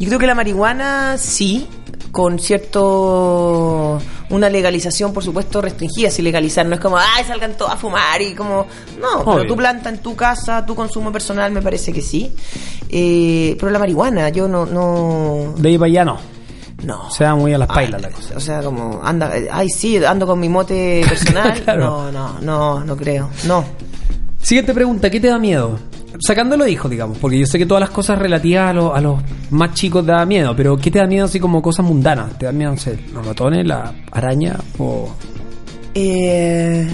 Yo creo que la marihuana sí, con cierto una legalización por supuesto restringida, si legalizar no es como ay salgan todos a fumar y como no, Obvio. pero tu planta en tu casa, tu consumo personal me parece que sí, Eh, pero la marihuana yo no no De ahí para allá no. no O sea, muy a las Ay, pailas la cosa. o sea como anda ay sí ando con mi mote [laughs] personal Claro. no no no no creo no Siguiente pregunta, ¿qué te da miedo? Sacándolo hijos, digamos, porque yo sé que todas las cosas relativas a, lo- a los más chicos da miedo, pero ¿qué te da miedo así como cosas mundanas? ¿Te da miedo, no sé, los ratones, la araña o...? Eh,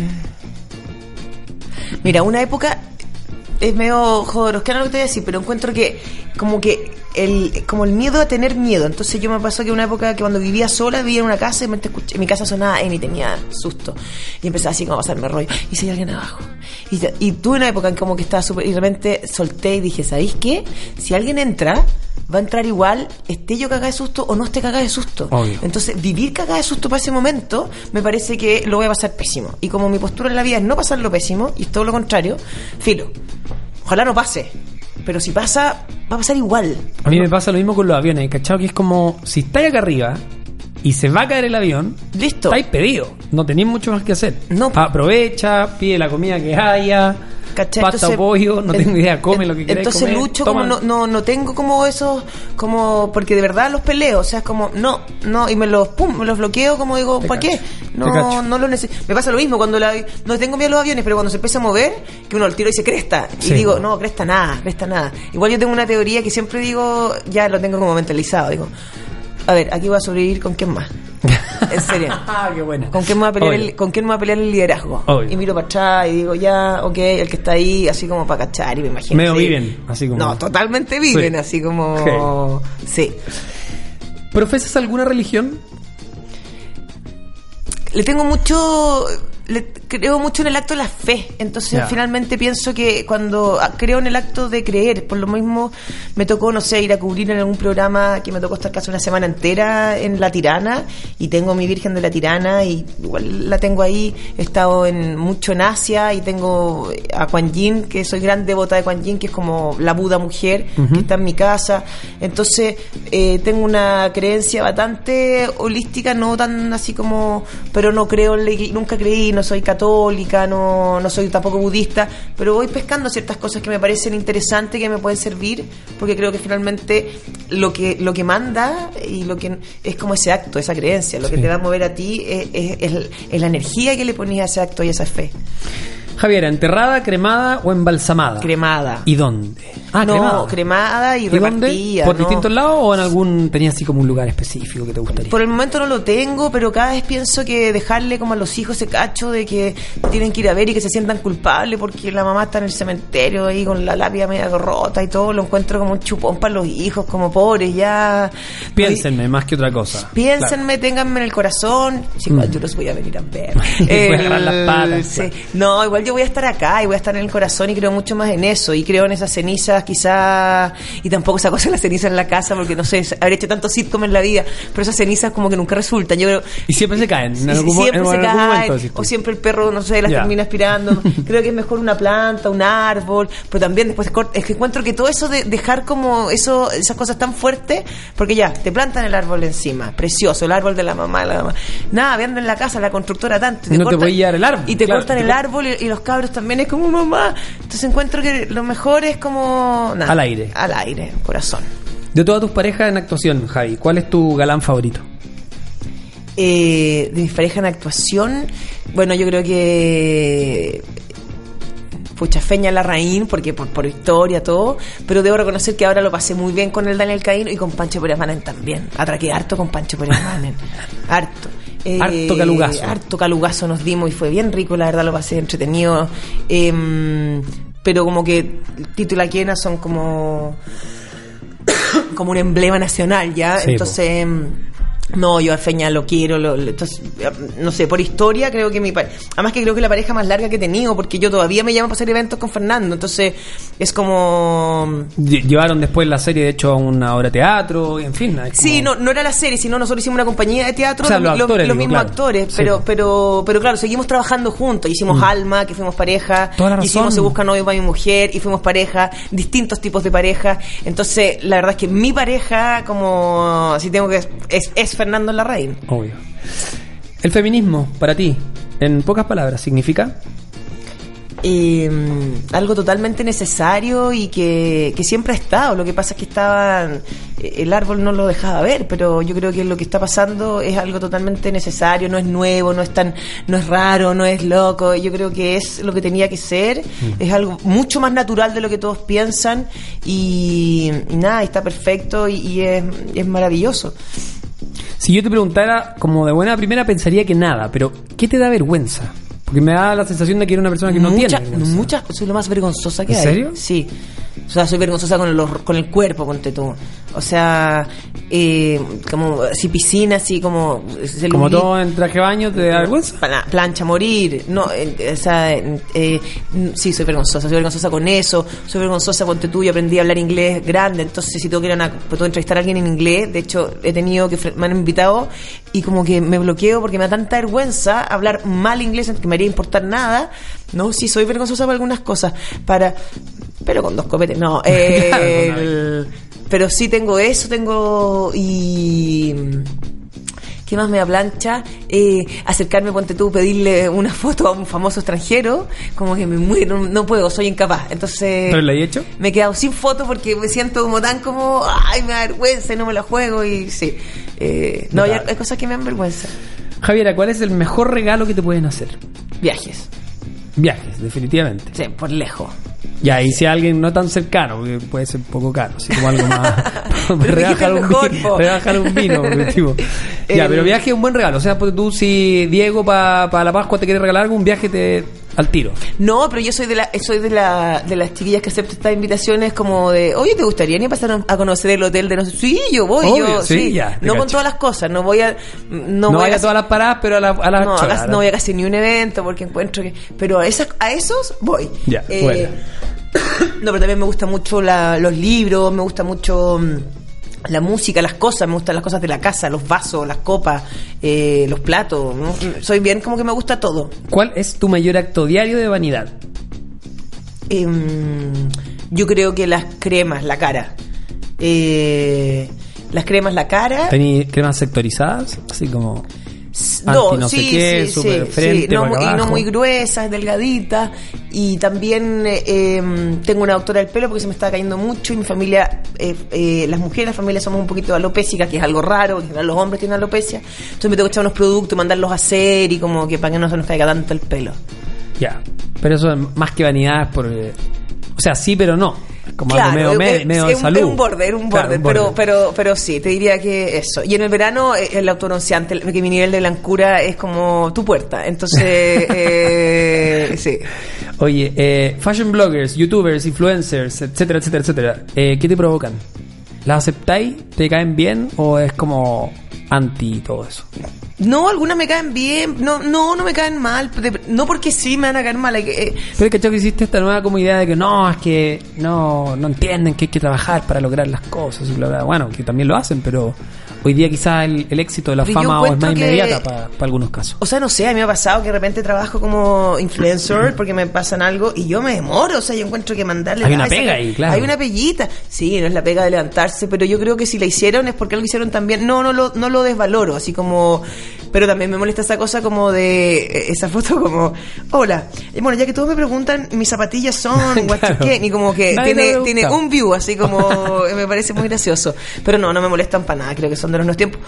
Mira, una época es medio jodoroscano lo que te voy a decir, pero encuentro que como que el como el miedo a tener miedo. Entonces yo me pasó que una época que cuando vivía sola, vivía en una casa y me escuché- en mi casa sonaba y tenía susto. Y empezaba así como a pasarme rollo. Y si hay alguien abajo. Y, y tuve una época en como que estaba súper... Y de repente solté y dije, ¿sabéis qué? Si alguien entra, va a entrar igual, esté yo cagada de susto o no esté cagada de susto. Obvio. Entonces, vivir cagada de susto para ese momento, me parece que lo voy a pasar pésimo. Y como mi postura en la vida es no pasarlo pésimo, y es todo lo contrario, filo. Ojalá no pase. Pero si pasa, va a pasar igual. A mí me pasa lo mismo con los aviones, ¿cachado? Que es como, si estáis acá arriba y se va a caer el avión, Listo. estáis pedido. No tenéis mucho más que hacer. No. Aprovecha, pide la comida que haya. ¿cachai? Pasta o pollo, no tengo idea, come lo que quieras Entonces comer, lucho toma. como no, no, no tengo como esos, como, porque de verdad los peleo, o sea, es como, no, no, y me los, pum, me los bloqueo, como digo, ¿para qué? No, no lo necesito. Me pasa lo mismo cuando la, no tengo miedo a los aviones, pero cuando se empieza a mover, que uno al tiro dice cresta, y Sí. digo, no, cresta nada, cresta nada. Igual yo tengo una teoría que siempre digo, ya lo tengo como mentalizado, digo, a ver, aquí voy a sobrevivir con quién más. [laughs] En serio. ah, qué buena. ¿Con quién me va a pelear, Obvio. el, ¿con quién me a pelear el liderazgo? Obvio. Y miro para atrás y digo, ya, ok, el que está ahí, así como para cachar y me imagino. Medio sí. viven, así como- No, totalmente viven, Sí. así como. Sí. ¿Profesas alguna religión? Le tengo mucho. Le creo mucho en el acto de la fe. Entonces, finalmente pienso que cuando ah, creo en el acto de creer, por lo mismo me tocó, no sé, ir a cubrir en algún programa que me tocó estar casi una semana entera en La Tirana y tengo mi Virgen de la Tirana y igual la tengo ahí. He estado en mucho en Asia y tengo a Kuan Yin, que soy gran devota de Kuan Yin, que es como la Buda mujer, que está en mi casa. Entonces, eh, tengo una creencia bastante holística, no tan así como, pero no creo, nunca creí, no soy católica, no, no soy tampoco budista, pero voy pescando ciertas cosas que me parecen interesantes, que me pueden servir, porque creo que finalmente lo que, lo que manda y lo que es como ese acto, esa creencia, lo que te va a mover a ti es, es- es- es la energía que le ponías a ese acto y a esa fe. Javiera, ¿enterrada, cremada o embalsamada? Cremada. ¿Y dónde? Ah, no, cremada. cremada y, ¿Y dónde? repartida. ¿Por ¿no? distintos lados o en algún, tenías así como un lugar específico que te gustaría? Por el momento no lo tengo, pero cada vez pienso que dejarle como a los hijos ese cacho de que tienen que ir a ver y que se sientan culpables porque la mamá está en el cementerio ahí con la lápida media rota y todo, lo encuentro como un chupón para los hijos, como pobres, ya. Piénsenme más que otra cosa. Piénsenme, ténganme en el corazón. Sí, Mm. yo los voy a venir a ver. [laughs] Voy a agarrar las patas, sí. claro. No, igual yo voy a estar acá y voy a estar en el corazón y creo mucho más en eso. Y creo en esas cenizas, quizás. Y tampoco esa cosa de las cenizas en la casa, porque no sé, habré hecho tanto sitcom en la vida, pero esas cenizas como que nunca resultan. Yo creo. Y siempre se caen. En algún, siempre en se caen, momento, o siempre el perro, no sé, las Ya. termina aspirando. [laughs] Creo que es mejor una planta, un árbol, pero también después es que encuentro que todo eso de dejar como eso, esas cosas tan fuertes, porque ya, te plantan el árbol encima, precioso, el árbol de la mamá, la mamá. Nada, viendo en la casa, la constructora tanto. y No te puede llevar el árbol, Y te claro, cortan te el árbol y, y los cabros también es como mamá. Entonces encuentro que lo mejor es como... Al aire. Al aire, corazón. De todas tus parejas en actuación, Javi, ¿cuál es tu galán favorito? Eh, de mis parejas en actuación, bueno, yo creo que pucha Feña Larraín, porque por, por historia, todo, pero debo reconocer que ahora lo pasé muy bien con el Daniel Caíno y con Pancho Pérez Manen también. Atraqué harto con Pancho Pérez Manen. [laughs] harto. Eh, Harto calugazo. Harto calugazo nos dimos y fue bien rico, la verdad lo pasé entretenido. Em, pero como que Tito y la Quena son como [coughs] como un emblema nacional ya Sí, entonces em, no yo a Feña lo quiero lo- lo- entonces, eh, no sé por historia creo que mi pareja además que creo que la pareja más larga que he tenido porque yo todavía me llamo para hacer eventos con Fernando entonces es como Lle- Llevaron después la serie, de hecho, a una obra de teatro, y en fin. es Sí, no, no era la serie, sino nosotros hicimos una compañía de teatro, O sea, los lo- actores, los digo, mismos claro. actores, Sí. pero, pero, pero claro, seguimos trabajando juntos. Hicimos Alma, que fuimos pareja, Toda la razón. hicimos Se Busca Novio para mi mujer, y fuimos pareja, distintos tipos de pareja. Entonces, la verdad es que mi pareja, como si tengo que, es, es Fernando Larraín. Obvio. El feminismo, para ti, en pocas palabras, significa. eh, algo totalmente necesario y que, que siempre ha estado. Lo que pasa es que estaban, eh, el árbol no lo dejaba ver, pero yo creo que lo que está pasando es algo totalmente necesario, no es nuevo, no es tan, no es raro, no es loco. Yo creo que es lo que tenía que ser, es algo mucho más natural de lo que todos piensan y, y nada, está perfecto y, y es, es maravilloso. Si yo te preguntara, como de buena primera, pensaría que nada, pero ¿qué te da vergüenza? Porque me da la sensación de que eres una persona que no Mucha- tiene vergüenza. muchas, soy lo más vergonzosa que ¿En hay. serio? Sí. O sea, soy vergonzosa con, los, con el cuerpo, ponte tú. O sea, eh, como así piscina, así como... Como todo en traje de baño, ¿te da vergüenza? pla- plancha, morir. No, eh, o sea, eh, sí, soy vergonzosa. Soy vergonzosa con eso. Soy vergonzosa, ponte tú, yo aprendí a hablar inglés grande. Entonces, si tengo que ir a una, pues, entrevistar a alguien en inglés, de hecho, he tenido que, me han invitado y como que me bloqueo porque me da tanta vergüenza hablar mal inglés que me haría importar nada. No, sí, soy vergonzosa para algunas cosas. Para, pero con dos copetes, no. [laughs] eh, pero sí tengo eso, tengo y ¿Qué más me da plancha? Eh, acercarme, ponte tú, pedirle una foto a un famoso extranjero, como que me muero, no, puedo, soy incapaz. Entonces... ¿Pero he hecho? Me he quedado sin foto porque me siento como tan como, ay, me da vergüenza y no me la juego y sí. Eh, no, hay, hay cosas que me dan vergüenza. Javiera, ¿cuál es el mejor regalo que te pueden hacer? Viajes, Viajes, definitivamente. sí, por lejos. Ya, y si alguien no tan cercano, porque puede ser un poco caro, así como algo más. [laughs] [laughs] dijiste un, mejor, vi- po. rebajan un vino, [laughs] tipo, Ya, pero viaje es un buen regalo. O sea, porque tú, si Diego para la Pascua te quiere regalar algo, un viaje te al tiro. No, pero yo soy de la, soy de la, de las chiquillas que aceptan estas invitaciones como de, oye, ¿te gustaría ni pasar a conocer el hotel de no sé? Sí, yo voy, Obvio, yo, sí, sí. ya, no con todas las cosas, no voy a, no, No, voy a casi- todas las paradas, pero a la, a la no, no voy a casi ni un evento porque encuentro que, pero a esas, a esos voy. Ya, Eh, bueno. [coughs] No, pero también me gustan mucho la- los libros, me gusta mucho mm, la música, las cosas, me gustan las cosas de la casa, los vasos, las copas, eh, los platos. ¿no? Soy bien como que me gusta todo. ¿Cuál es tu mayor acto diario de vanidad? Em, yo creo que las cremas, la cara. Eh, las cremas, la cara. ¿Tení cremas sectorizadas? Así como. No, sé sí, qué, sí, sí, frente. No, y no muy gruesas, delgaditas. Y también eh, tengo una doctora del pelo porque se me está cayendo mucho y mi familia, eh, eh, las mujeres, la familia somos un poquito alopésicas, que es algo raro, en los hombres tienen alopecia. Entonces me tengo que echar unos productos, mandarlos a hacer y como que para que no se nos caiga tanto el pelo. Ya. Pero eso es más que vanidad por. eh, O sea, sí, pero no. Como algo medio, de un- salud. Un borde, era un Claro, pero, pero, pero sí, te diría que eso. Y en el verano, eh, el autobronceante, el- que mi nivel de blancura es como tu puerta. Entonces, [laughs] eh, sí. Oye, eh, fashion bloggers, youtubers, influencers, etcétera, etcétera, etcétera. eh, ¿Qué te provocan? ¿Las aceptáis? ¿Te caen bien? ¿O es como anti todo eso? No, algunas me caen bien, no, no, no me caen mal, de- no porque sí me van a caer mal, eh, Pero es que que hiciste esta nueva como idea de que no, es que no, no entienden que hay que trabajar para lograr las cosas y bla, bla. Bueno, que también lo hacen, pero hoy día quizás el, el éxito de la Pero fama o es más inmediata para algunos casos. O sea, no sé, a mí me ha pasado que de repente trabajo como influencer [clears throat] porque me pasan algo y yo me demoro. O sea, yo encuentro que mandarle. Hay una pega ahí, claro. Hay una peguita. Sí, no es la pega de levantarse, pero yo creo que si la hicieron es porque lo hicieron también. No, no lo, no lo desvaloro, así como. Pero también me molesta esa cosa como de. eh, Esa foto como. Hola. Y bueno, ya que todos me preguntan, mis zapatillas son. [laughs] Claro. you can", Y como que Nadie tiene, tiene un view, así como. [laughs] me parece muy gracioso. Pero no, no me molestan para nada, creo que son de los nuevos tiempos.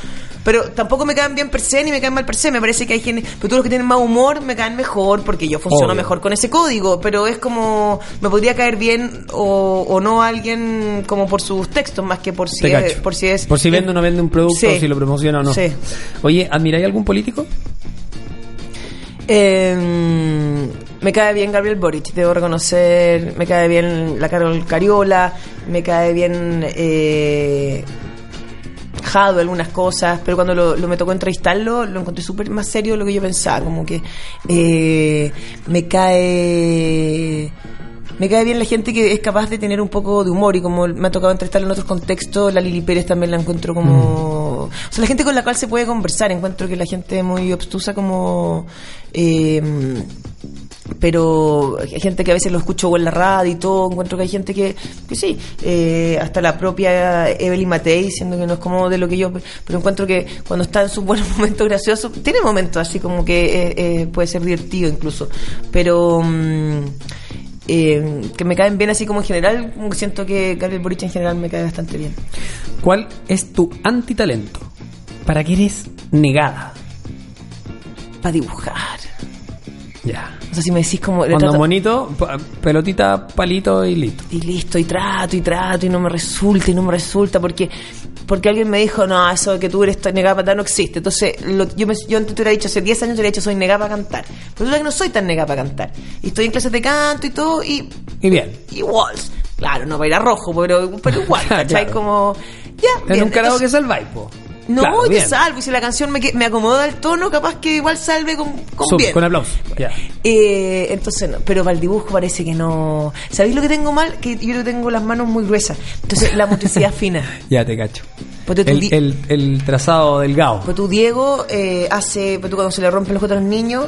Pero tampoco me caen bien per se ni me caen mal per se. Me parece que hay gente. Pero todos los que tienen más humor me caen mejor porque yo funciono Obvio. mejor con ese código. Pero es como. Me podría caer bien o, o no alguien como por sus textos más que por si, Te es, por si es. Por si vende o no vende un producto, Sí. si lo promociona o no. Sí. Oye, ¿admiráis algún político? Eh, me cae bien Gabriel Boric, debo reconocer. Me cae bien la Carol Cariola. Me cae bien. Eh, Jado algunas cosas, pero cuando lo, lo me tocó entrevistarlo, lo encontré súper más serio de lo que yo pensaba. Como que eh, me cae. Me cae bien la gente que es capaz de tener un poco de humor y como me ha tocado entrevistarlo en otros contextos, la Lili Pérez también la encuentro como... O sea, la gente con la cual se puede conversar, encuentro que la gente es muy obstusa como... eh, pero hay gente que a veces lo escucho o en la radio y todo, encuentro que hay gente que, que sí, eh, hasta la propia Evelyn Matei, diciendo que no es como de lo que yo, pero encuentro que cuando está en sus buenos [laughs] momentos graciosos, tiene momentos así como que eh, eh, puede ser divertido incluso, pero mm, eh, que me caen bien así como en general, como siento que Gabriel Boric en general me cae bastante bien. ¿Cuál es tu antitalento? ¿Para qué eres negada? Para dibujar. Ya. O sea, si me decís como... Cuando trato- bonito, pelotita, palito y listo. y listo, y trato, y trato, y no me resulta, y no me resulta, porque porque alguien me dijo, no, eso de que tú eres negada para cantar no existe. Entonces, lo- yo, me- yo antes te hubiera dicho, hace 10 años te hubiera dicho, soy negada para cantar. Pero resulta que no soy tan negada para cantar. Y estoy en clases de canto y todo, y Y bien. igual. Claro, no va a ir a rojo, pero, pero igual, [laughs] ¿cachai? Claro. Como, ya, En un karaoke entonces- salváis, po. No, Claro, y te bien. salvo, y si la canción me, me acomoda el tono, capaz que igual salve con, con bien. con aplauso. Ya. Eh, entonces, no, pero para el dibujo parece que no. ¿Sabéis lo que tengo mal? Que yo tengo las manos muy gruesas. Entonces, la motricidad fina. [laughs] Ya te cacho. Tú, El, el, el trazado delgado. Pues tú, Diego, eh, hace. Pues tú, cuando se le rompen los los niños,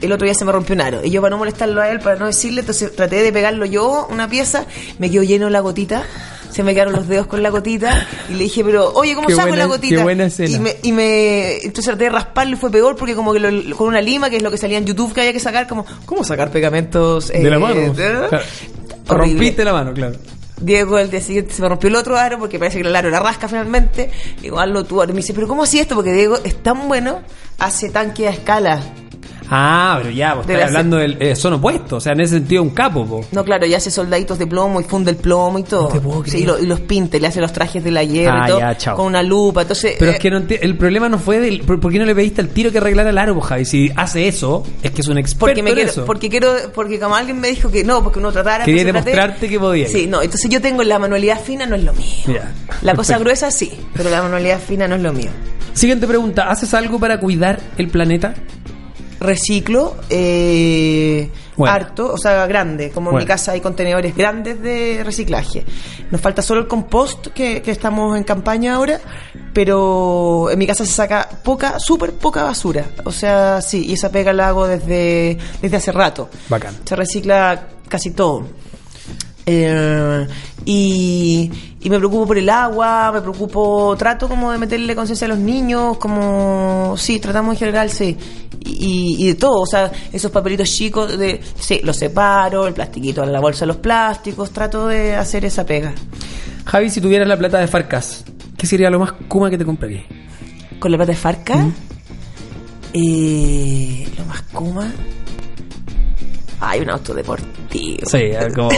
el otro día se me rompió un aro. Y yo, para no molestarlo a él, para no decirle, entonces traté de pegarlo yo, una pieza, me quedó lleno la gotita. Se me quedaron los dedos con la gotita y le dije, pero oye, ¿cómo Qué saco buena- la gotita? qué buena escena. Y me, y me entonces traté de rasparlo y fue peor porque como que lo- con una lima, que es lo que salía en YouTube que había que sacar, como, ¿cómo sacar pegamentos? De la eh, mano. de- Claro. Rompiste la mano, claro. Diego el día siguiente se me rompió el otro aro porque parece que el aro era rasca finalmente. Digo, hazlo tú. Y me dice, pero ¿cómo hacía esto? Porque Diego es tan bueno, hace tanque a escala. Ah, pero ya, vos estás la- hablando del. eh, son opuestos, o sea, en ese sentido, un capo, po. No, claro, y hace soldaditos de plomo y funde el plomo y todo. No te puedo Sí, creer. y, lo- y los pinta, y le hace los trajes de la hierra Ah, y todo. ya, chao. Con una lupa. Entonces, Pero eh, es que no el problema no fue del. ¿Por qué no le pediste al tiro que arreglara el po, Javi? Si hace eso, es que es un experto porque me en quiero, eso. porque quiero, porque como alguien me dijo que no, porque uno tratara. Quería traté- demostrarte que podía. Sí, no, entonces yo tengo la manualidad fina, no es lo mío. La cosa gruesa sí, pero la manualidad fina no es lo mío. Siguiente pregunta: ¿haces algo para cuidar el planeta? Reciclo eh, Bueno. harto, o sea, grande. Como en mi casa hay contenedores grandes de reciclaje. Nos falta solo el compost que, que estamos en campaña ahora, pero en mi casa se saca poca, súper poca basura. O sea, sí, y esa pega la hago desde, desde hace rato. Bacán. Se recicla casi todo. Eh, y, y me preocupo por el agua, me preocupo, trato como de meterle conciencia a los niños, como, sí, tratamos en general, sí, y, y de todo, o sea, esos papelitos chicos, de, sí, los separo, el plastiquito en la bolsa de los plásticos, trato de hacer esa pega. Javi, si tuvieras la plata de Farcas, ¿qué sería lo más kuma que te comprarías? Con la plata de Farca, eh, lo más kuma, hay un auto deportivo. Sí, algo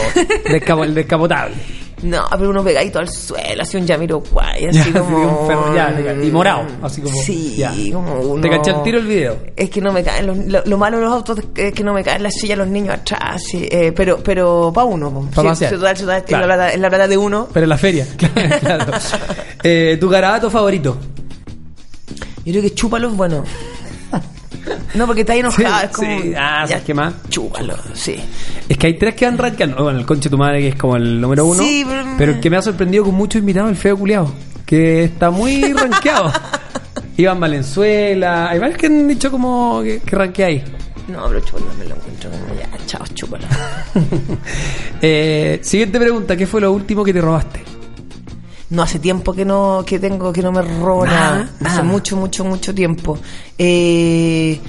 descapo- el [laughs] descapotable. No, pero uno pegadito al suelo, así un Yamiro guay, así Ya, como... un perro, ya, y morado, así como- Sí, ya. como uno... Te caché al tiro el video. Es que no me caen, los- lo, lo malo de los autos es que no me caen las sillas los niños atrás, sí, eh, pero pero para uno. po. Pa' Sí, total, total, es Claro. la plata- es la plata de uno. Pero en la feria, [laughs] claro. claro. Eh, ¿Tu garabato favorito? Yo creo que chúpalo es bueno. No, porque está ahí enojado, Sí, es como... sí. Ah, ¿sabes qué más? Chúpalo, sí. Es que hay tres que van rankeando. Bueno, el conche tu madre, que es como el número uno. Sí, pero- pero el que me ha sorprendido con muchos invitados, el feo culiao. Que está muy [laughs] rankeado. Iván Valenzuela. Hay varios que han dicho como que, que rankeáis. No, pero chúpalo me lo encuentro como ya, chao, chúpalo. [laughs] Eh, siguiente pregunta: ¿Qué fue lo último que te robaste? No, hace tiempo que no que tengo que no me robo Nada, nada. nada. Hace mucho, mucho, mucho tiempo. Eh,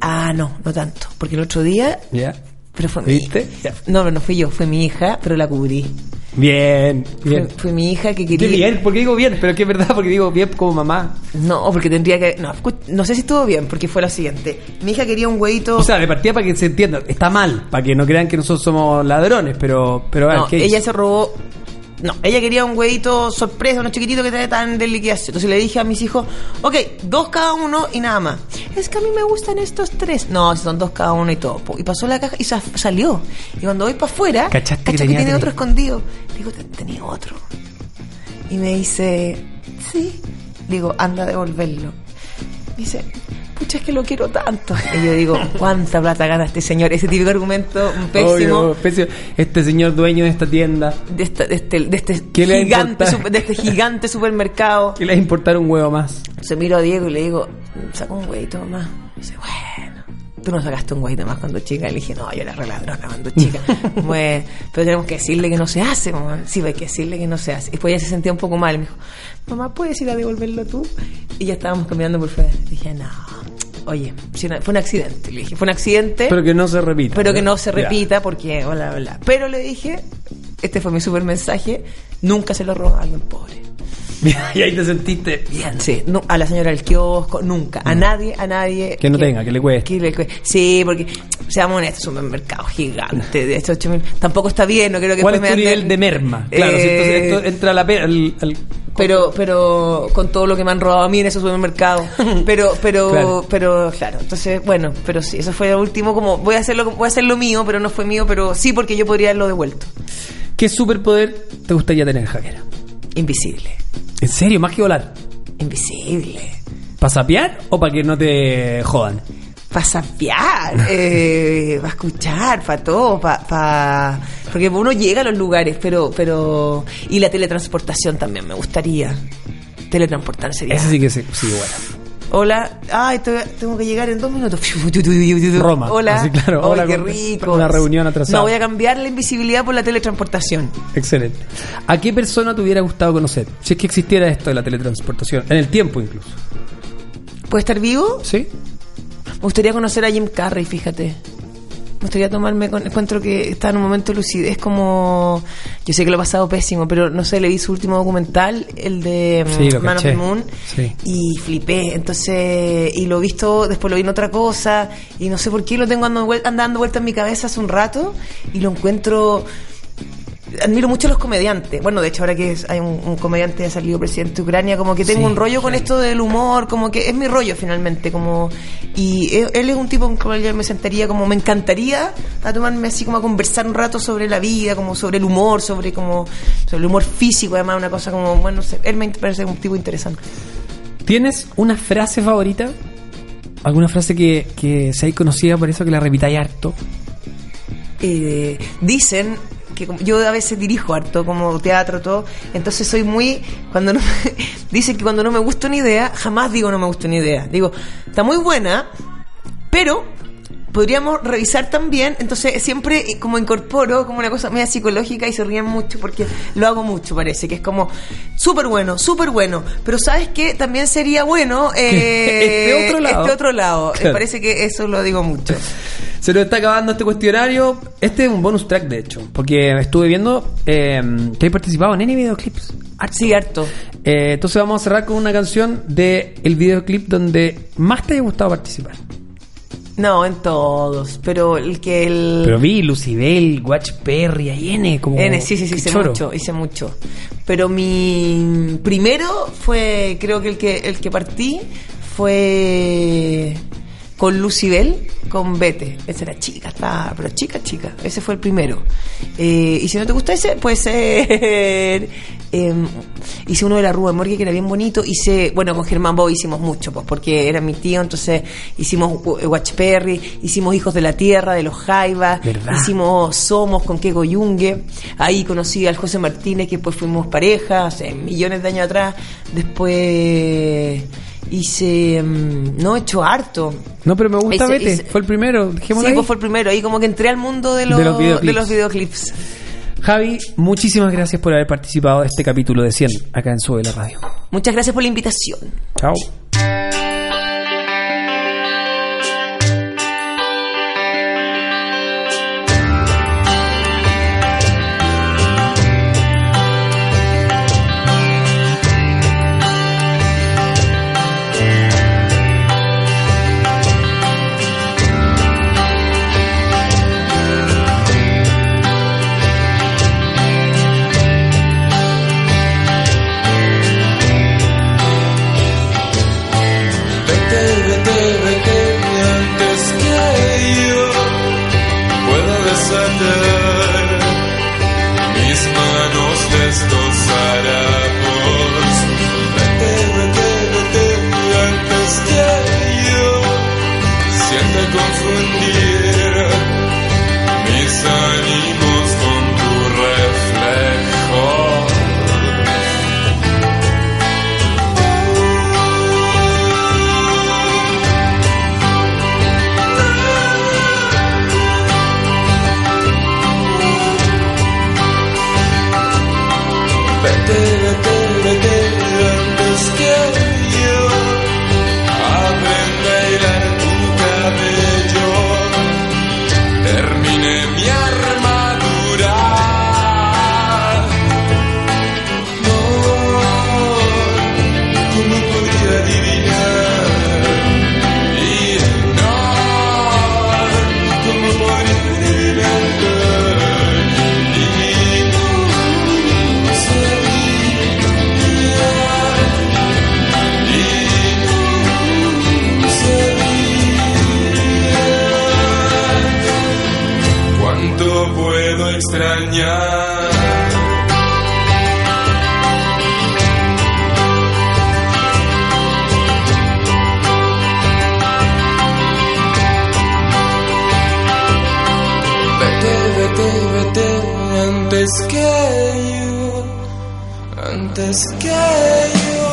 ah, no, no tanto. Porque el otro día. ¿Ya? Pero fue mi ¿Viste? hija. Ya. No, no fue yo, fue mi hija, pero la cubrí. Bien, bien. fue mi hija que Qué quería. bien, porque digo bien, pero que es verdad, porque digo bien como mamá. No, porque tendría que. No, no sé si estuvo bien, porque fue lo siguiente. Mi hija quería un huevito. O sea, de partida para que se entienda, está mal, para que no crean que nosotros somos ladrones, pero, pero a ver, no, ¿qué ella hizo? se robó. No, ella quería un huevito sorpresa, uno chiquitito que tan de liquidación. Entonces le dije a mis hijos, ok, dos cada uno y nada más. Es que a mí me gustan estos tres. No, son dos cada uno y todo. Y pasó la caja y sa- salió. Y cuando voy para afuera, ¿Cachaste que cacho que, tiene otro escondido. Le digo, "Ten- tenía otro. Y me dice, sí. Digo, anda a devolverlo. Me dice, pucha, es que lo quiero tanto. Y yo digo, ¿cuánta plata gana este señor? Ese típico argumento pésimo Obvio, pésimo. Este señor dueño de esta tienda, de, esta- de este, de este ¿Qué le va a gigante, super- de este gigante supermercado. ¿qué le va a importar un huevo más? Se miro a Diego y le digo, saca un huevito más. Dice, bueno, tú no sacaste un huevito más cuando chica. Le dije, no, yo era re ladrona cuando chica. [laughs] bueno, pero tenemos que decirle que no se hace, mamá. Sí, pues hay que decirle que no se hace. Y después ella se sentía un poco mal. Me dijo, mamá, ¿puedes ir a devolverlo tú? Y ya estábamos caminando por fuera. Dije, no, oye, si fue un accidente. Le dije, fue un accidente. Pero que no se repita. Pero que no se Ya. repita porque, hola, hola. Pero le dije, este fue mi super mensaje, nunca se lo roba a alguien pobre. [laughs] y ahí te sentiste bien. Sí, no, a la señora del kiosco, nunca. A nadie, a nadie. Que no tenga, que le cueste. que le cueste. Sí, porque, seamos honestos, un supermercado gigante de estos 8000. Tampoco está bien, no creo que ¿Cuál es tu me nivel de merma? Claro, si Eh, esto, esto entra a la al, al- pero pero con todo lo que me han robado a mí en esos supermercados [laughs] pero pero Claro. pero claro entonces bueno pero sí eso fue lo último como voy a hacerlo voy a hacer lo mío pero no fue mío pero sí porque yo podría haberlo devuelto ¿Qué superpoder te gustaría tener, Javier? invisible ¿En serio? ¿Más que volar? invisible ¿Para sapear o para que no te jodan? Para sapear, eh, para escuchar, para todo, para porque uno llega a los lugares, pero pero y la teletransportación también me gustaría teletransportar sería Ese sí que se, sí, bueno. Hola, ay, te- tengo que llegar en dos minutos. Roma. Hola, Así, claro, Ay, hola, qué rico. una reunión atrasada. No, voy a cambiar la invisibilidad por la teletransportación. Excelente. ¿A qué persona te hubiera gustado conocer? Si es que existiera esto de la teletransportación, en el tiempo incluso. ¿Puede estar vivo? ¿Sí? Me gustaría conocer a Jim Carrey, fíjate. Me gustaría tomarme con... Encuentro que está en un momento de lucidez como... Yo sé que lo he pasado pésimo, pero no sé, le vi su último documental, el de mm, Sí, Man of caché. the Moon, Sí. y flipé. Entonces, y lo he visto, después lo vi en otra cosa, y no sé por qué lo tengo andando, andando vuelta en mi cabeza hace un rato, y lo encuentro... Admiro mucho a los comediantes. Bueno, de hecho, ahora que es- hay un, un comediante que ha salido presidente de Ucrania, como que tengo Sí, un rollo con esto del humor, como que es mi rollo finalmente, como y él, él es un tipo con el que me sentaría como me encantaría a tomarme así como a conversar un rato sobre la vida, como sobre el humor, sobre como sobre el humor físico, además una cosa como bueno, no sé, él me parece un tipo interesante. ¿Tienes una frase favorita? ¿Alguna frase que, que sea conocida por eso que la repitáis harto? Eh, dicen que yo a veces dirijo harto como teatro todo. Entonces soy muy cuando no me- [laughs] dicen que cuando no me gusta una idea jamás digo no me gusta una idea. Digo está muy buena pero podríamos revisar también entonces siempre eh, como incorporo como una cosa media psicológica y se ríen mucho porque lo hago mucho parece que es como súper bueno súper bueno pero sabes que también sería bueno [laughs] eh, Este otro lado. este otro lado. Claro. parece que eso lo digo mucho [laughs] Se nos está acabando este cuestionario. Este es un bonus track, de hecho, porque estuve viendo eh, que hay participado en N videoclips. sí harto Eh, entonces vamos a cerrar con una canción de el videoclip donde más te haya gustado participar. No, en todos, pero el que el... Pero vi Lucibel, Watch Perry, ahí N, como. N, sí, sí, sí, hice choro. mucho, hice mucho. Pero mi primero fue, creo que el que el que partí fue con Lucibel, con Bete. Esa era chica, estaba, pero chica, chica. Ese fue el primero. Eh, y si no te gusta ese, puede ser. Eh, hice uno de la Rúa Morgue que era bien bonito. Hice, bueno, con Germán Boy hicimos mucho, pues porque era mi tío, entonces hicimos eh, Watch Perry, hicimos Hijos de la Tierra, de los Jaivas, hicimos Somos con Kego Yungue. Ahí conocí al José Martínez, que después fuimos pareja, hace millones de años atrás. Después hice. mm, No, he hecho harto. No, pero me gusta Hice- Vete. hice- Fue el primero. Dejémoslo Sí, ahí. pues fue el primero. Ahí como que entré al mundo de los, De los videoclips. de los videoclips. Javi, muchísimas gracias por haber participado de este capítulo de 100 acá en Sube la Radio. Muchas gracias por la invitación. Chao. Extrañar? Antes que yo, antes que yo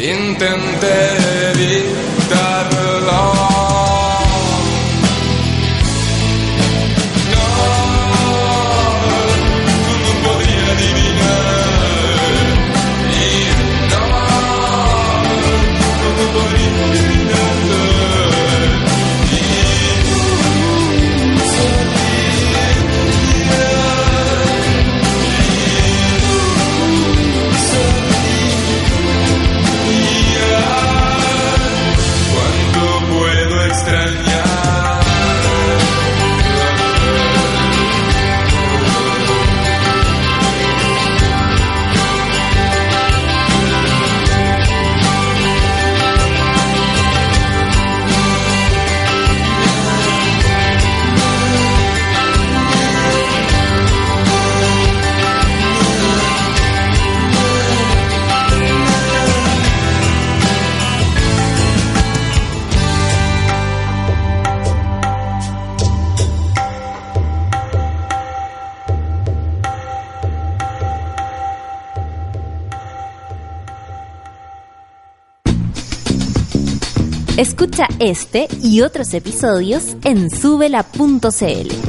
intenté este y otros episodios en subela.cl.